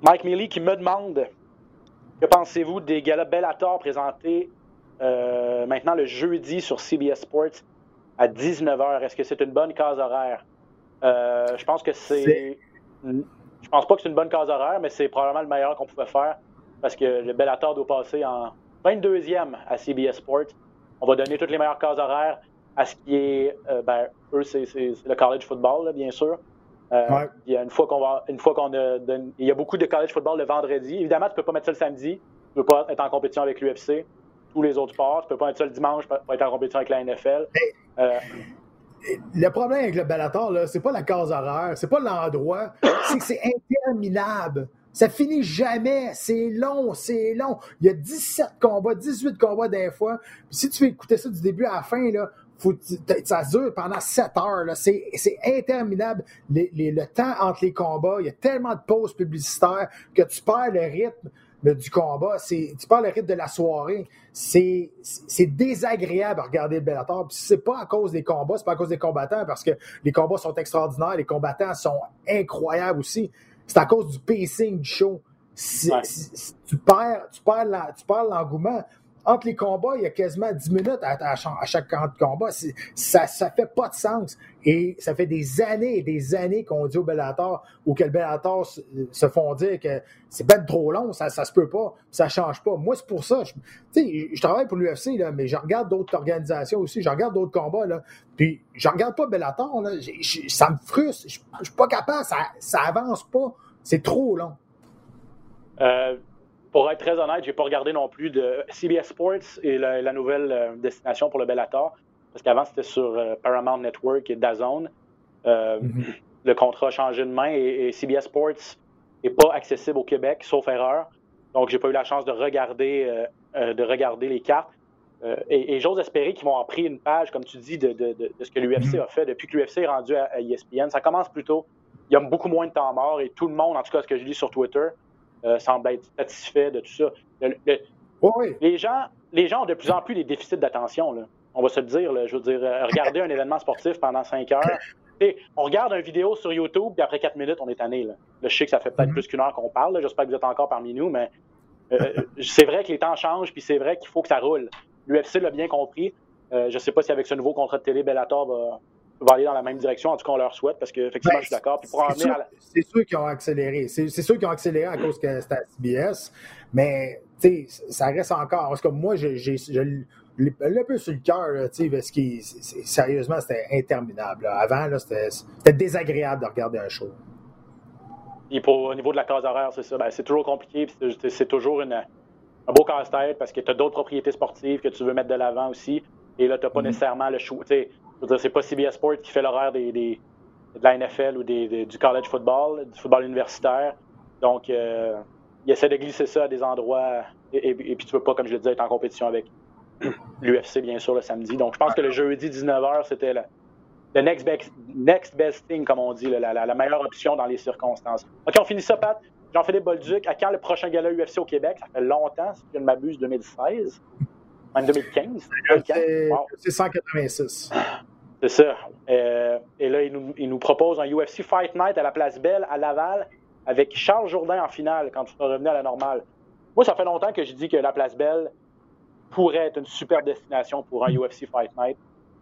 Mike Milley qui me demande que pensez-vous des galas Bellator présentés euh, maintenant le jeudi sur CBS Sports à 19h? Est-ce que c'est une bonne case horaire? Euh, je pense que c'est. Je pense pas que c'est une bonne case horaire, mais c'est probablement le meilleur qu'on pouvait faire parce que le Bellator doit passer en 22e à CBS Sports. On va donner toutes les meilleures cases horaires à ce qui est, euh, ben, eux, c'est le college football, là, bien sûr. Euh, ouais. Il y a une fois qu'on va, une fois qu'on a, donné, il y a beaucoup de college football le vendredi. Évidemment, tu peux pas mettre ça le samedi. Tu peux pas être en compétition avec l'UFC. Tous les autres sports, tu peux pas mettre ça le dimanche pour être en compétition avec la NFL. Euh, le problème avec le Bellator, là, c'est pas la case horaire, c'est pas l'endroit, c'est que c'est interminable. Ça finit jamais. C'est long, c'est long. Il y a 17 combats, 18 combats des fois. Puis si tu veux écouter ça du début à la fin, là, faut, ça dure pendant 7 heures. C'est interminable. Les, les, le temps entre les combats, il y a tellement de pauses publicitaires que tu perds le rythme du combat. Tu perds le rythme de la soirée. C'est désagréable à regarder le Bellator. Puis c'est pas à cause des combats, c'est pas à cause des combattants, parce que les combats sont extraordinaires, les combattants sont incroyables aussi c'est à cause du pacing du show. Ouais. c est, tu perds, tu perds l'engouement. Entre les combats, il y a quasiment 10 minutes à, chaque combat. Ça ne fait pas de sens. Et ça fait des années et des années qu'on dit au Bellator ou que le Bellator se, font dire que c'est ben trop long, ça ne se peut pas, ça change pas. Moi, c'est pour ça. Je, je travaille pour l'UFC, mais je regarde d'autres organisations aussi, je regarde d'autres combats. Là, puis je regarde pas Bellator. Là, ça me frustre. Je, ne suis pas capable, ça, ça pas. C'est trop long. Euh, pour être très honnête, j'ai pas regardé non plus de CBS Sports et la, nouvelle euh, destination pour le Bellator, parce qu'avant c'était sur euh, Paramount Network et DAZN. Mm-hmm. Le contrat a changé de main et, CBS Sports n'est pas accessible au Québec, sauf erreur. Donc j'ai pas eu la chance de regarder, de regarder les cartes. et, j'ose espérer qu'ils vont en une page, comme tu dis, de, ce que l'UFC mm-hmm. a fait depuis que l'UFC est rendu à, à, ESPN. Ça commence plutôt. Il y a beaucoup moins de temps mort et tout le monde, en tout cas ce que je lis sur Twitter, euh, semble être satisfait de tout ça. Les, gens, les gens ont de plus en plus des déficits d'attention. On va se le dire. je veux dire, euh, regarder un événement sportif pendant cinq heures. on regarde une vidéo sur YouTube, puis après quatre minutes, on est tanné. Là. je sais que ça fait peut-être mm-hmm. plus qu'une heure qu'on parle. J'espère que vous êtes encore parmi nous, mais euh, c'est vrai que les temps changent, puis c'est vrai qu'il faut que ça roule. L'UFC l'a bien compris. je ne sais pas si avec ce nouveau contrat de télé, Bellator va, va aller dans la même direction. En tout cas, on leur souhaite parce qu'effectivement, ben, je suis d'accord. C'est sûr, qu'ils ont accéléré. C'est sûr qu'ils ont accéléré à cause que c'était à CBS. Mais, ça reste encore. Parce que moi, j'ai un peu sur le cœur, parce que sérieusement, c'était interminable. Avant, c'était désagréable de regarder un show. Et pour, au niveau de la case horaire, c'est ça. Ben, c'est toujours compliqué. C'est toujours une, un beau casse-tête parce que tu as d'autres propriétés sportives que tu veux mettre de l'avant aussi. Et là, tu n'as pas mm-hmm. nécessairement le choix c'est pas CBS Sports qui fait l'horaire de la NFL ou du college football, du football universitaire. Donc, euh, il essaie de glisser ça à des endroits. Et, puis, tu peux pas, comme je le disais, être en compétition avec l'UFC, bien sûr, le samedi. Donc, je pense que le jeudi 19h, c'était le, next, best, thing, comme on dit, la, meilleure option dans les circonstances. OK, on finit ça, Pat. Jean-Philippe Bolduc, à quand le prochain gala UFC au Québec? Ça fait longtemps, si je ne m'abuse, 2016. En 2015. C'est 186. C'est ça. Euh, et là, il nous, il nous, propose un UFC Fight Night à la Place Belle, à Laval, avec Charles Jourdain en finale, quand tu vas revenir à la normale. Moi, ça fait longtemps que je dis que la Place Belle pourrait être une super destination pour un UFC Fight Night.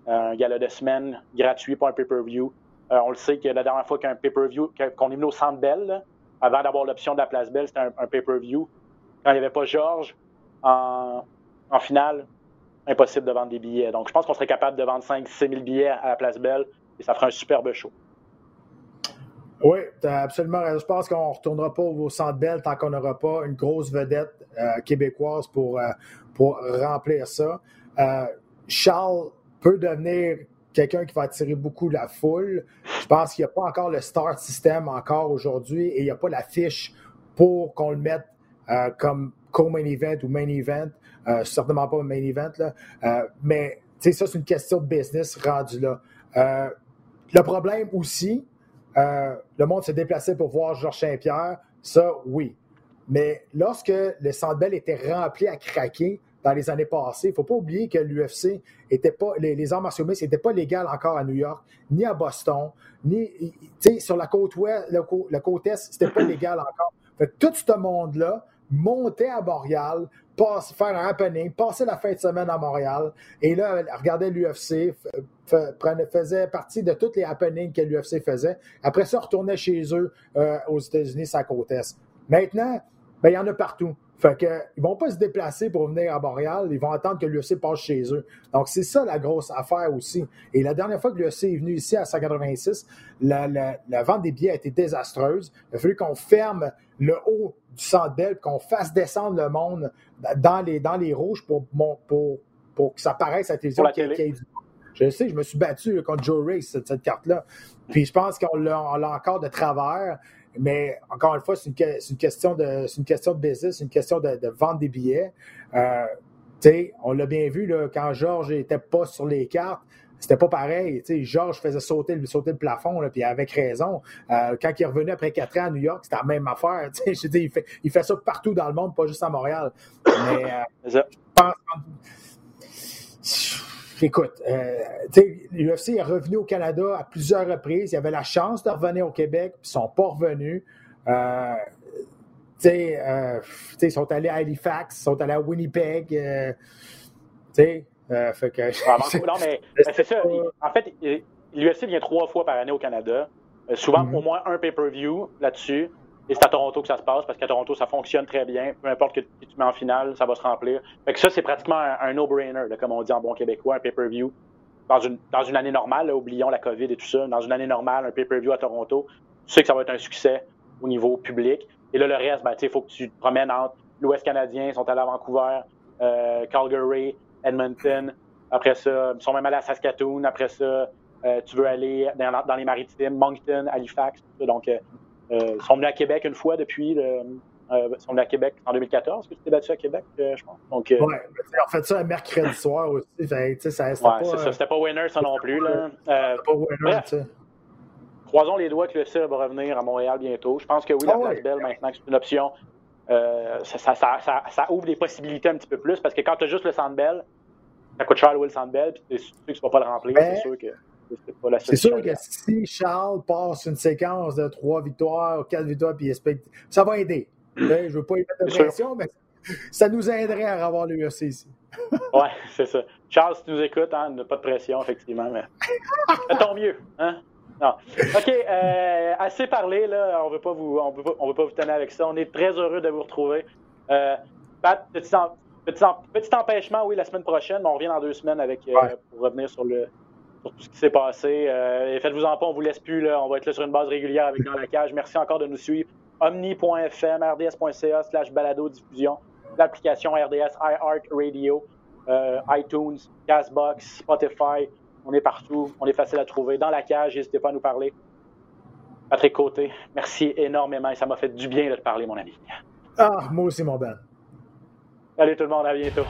Euh, un gala de semaine gratuit pour un pay-per-view. Euh, on le sait que la dernière fois qu'un pay-per-view, qu'on est venu au Centre Bell, avant d'avoir l'option de la Place Belle, c'était un, un pay-per-view. Quand il n'y avait pas Georges en, en finale, impossible de vendre des billets. Donc, je pense qu'on serait capable de vendre 5 6 000 billets à la place Belle et ça ferait un superbe show. Oui, tu absolument raison. Je pense qu'on ne retournera pas au Centre Bell tant qu'on n'aura pas une grosse vedette euh, québécoise pour, euh, pour remplir ça. Euh, Charles peut devenir quelqu'un qui va attirer beaucoup la foule. Je pense qu'il n'y a pas encore le start system encore aujourd'hui et il n'y a pas la fiche pour qu'on le mette comme co-main event ou main event. Euh, certainement pas un main event, là. Euh, mais ça, c'est une question de business rendu là. Euh, le problème aussi, le monde se déplaçait pour voir Georges Saint-Pierre, ça, oui. Mais lorsque le Centre Bell était rempli à craquer dans les années passées, il ne faut pas oublier que l'UFC était pas, les, arts martiaux mixtes n'étaient pas légal encore à New York, ni à Boston, ni, sur la côte ouest, la, côte est, c'était pas légal encore. Fait tout ce monde-là montait à Montréal, faire un happening, passer la fin de semaine à Montréal. Et là, regardait l'UFC, faisait partie de tous les happenings que l'UFC faisait. Après ça, retournait chez eux euh, aux États-Unis, sa côte est. Maintenant, ben, il y en a partout. Fait que, ils vont pas se déplacer pour venir à Montréal, ils vont attendre que l'UFC passe chez eux. Donc, c'est ça la grosse affaire aussi. Et la dernière fois que l'UFC est venu ici à 186, la, la, vente des billets a été désastreuse. Il a fallu qu'on ferme le haut du centre belle, qu'on fasse descendre le monde dans les, dans les rouges pour, pour, pour que ça paraisse à la télévision. Je sais, je me suis battu contre Joe Race, cette, cette carte-là. Puis je pense qu'on l'a encore de travers. Mais encore une fois, c'est une, question de une question de business, c'est une question de, vendre des billets. Euh, on l'a bien vu là, quand Georges n'était pas sur les cartes. C'était pas pareil. Georges faisait sauter, sauter le plafond, là, puis avec raison. Euh, quand il est revenu après quatre ans à New York, c'était la même affaire. Je il, fait, il fait ça partout dans le monde, pas juste à Montréal. Mais euh, je pense Écoute, euh, l'UFC est revenu au Canada à plusieurs reprises. Il y avait la chance de revenir au Québec, puis ils ne sont pas revenus. Euh, sais, ils sont allés à Halifax, ils sont allés à Winnipeg. Tu sais, euh, fait que. non, mais, c'est ça. en fait, l'UFC vient trois fois par année au Canada. Euh, souvent, mm-hmm. au moins un pay-per-view là-dessus. Et c'est à Toronto que ça se passe parce qu'à Toronto, ça fonctionne très bien. Peu importe que tu mets en finale, ça va se remplir. Fait que ça, c'est pratiquement un, no-brainer, comme on dit en bon québécois, un pay-per-view. Dans une, dans une année normale, oublions la COVID et tout ça, dans une année normale, un pay-per-view à Toronto, tu sais que ça va être un succès au niveau public. Et là, le reste, ben, il faut que tu te promènes entre l'Ouest canadien, ils sont allés à Vancouver, euh, Calgary, Edmonton. Après ça, ils sont même allés à Saskatoon. Après ça, euh, tu veux aller dans, les maritimes, Moncton, Halifax. Donc, euh, ils sont venus à Québec une fois depuis. ils sont venus à Québec en 2014, que tu t'es battu à Québec, je pense. Donc, ouais, on fait ça un mercredi soir aussi. Fait, ça, c'était ouais, pas, ça. C'était pas winner, ça non plus. Là. pas winner, croisons les doigts que le CIR va revenir à Montréal bientôt. Je pense que oui, la ah place belle maintenant, c'est une option. Euh, ça, ça, ça, ça, ouvre des possibilités un petit peu plus parce que quand tu as juste le Centre Bell, ça coûte cher louer le Centre Bell, puis tu es sûr que tu vas pas le remplir. C'est sûr que c'est pas la C'est sûr que si Charles passe une séquence de trois victoires, quatre victoires, puis ça va aider. je ne veux pas y mettre de pression, mais ça nous aiderait à avoir l'UFC ici. ouais, c'est ça. Charles, si tu nous écoutes, hein, pas de pression, effectivement, mais fais ton mieux. Hein? Non. OK, euh, assez parlé, là. On ne veut pas vous on veut pas, vous tenir avec ça. On est très heureux de vous retrouver. Euh, Pat, petit, petit, empêchement, oui, la semaine prochaine, mais on revient dans deux semaines avec euh, pour revenir sur le sur tout ce qui s'est passé. Euh, faites-vous en pas, on vous laisse plus, là. On va être là sur une base régulière avec Dans la cage. Merci encore de nous suivre. Omni.fm, rds.ca slash balado diffusion, l'application RDS iHeart Radio, iTunes, Gasbox, Spotify. On est partout. On est facile à trouver. Dans la cage, n'hésitez pas à nous parler. Patrick Côté, merci énormément et ça m'a fait du bien de te parler, mon ami. Ah, moi aussi, mon Ben. Allez tout le monde, à bientôt.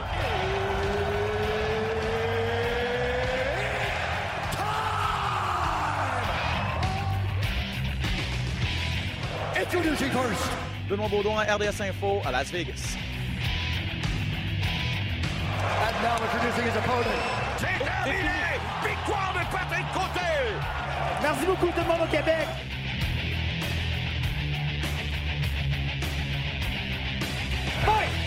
Introducing first. Benoît Baudouin, RDS Info à Las Vegas. And now introducing his opponent. C'est terminé! Victoire de Patrick Côté! Merci beaucoup tout le monde au Québec! Fight!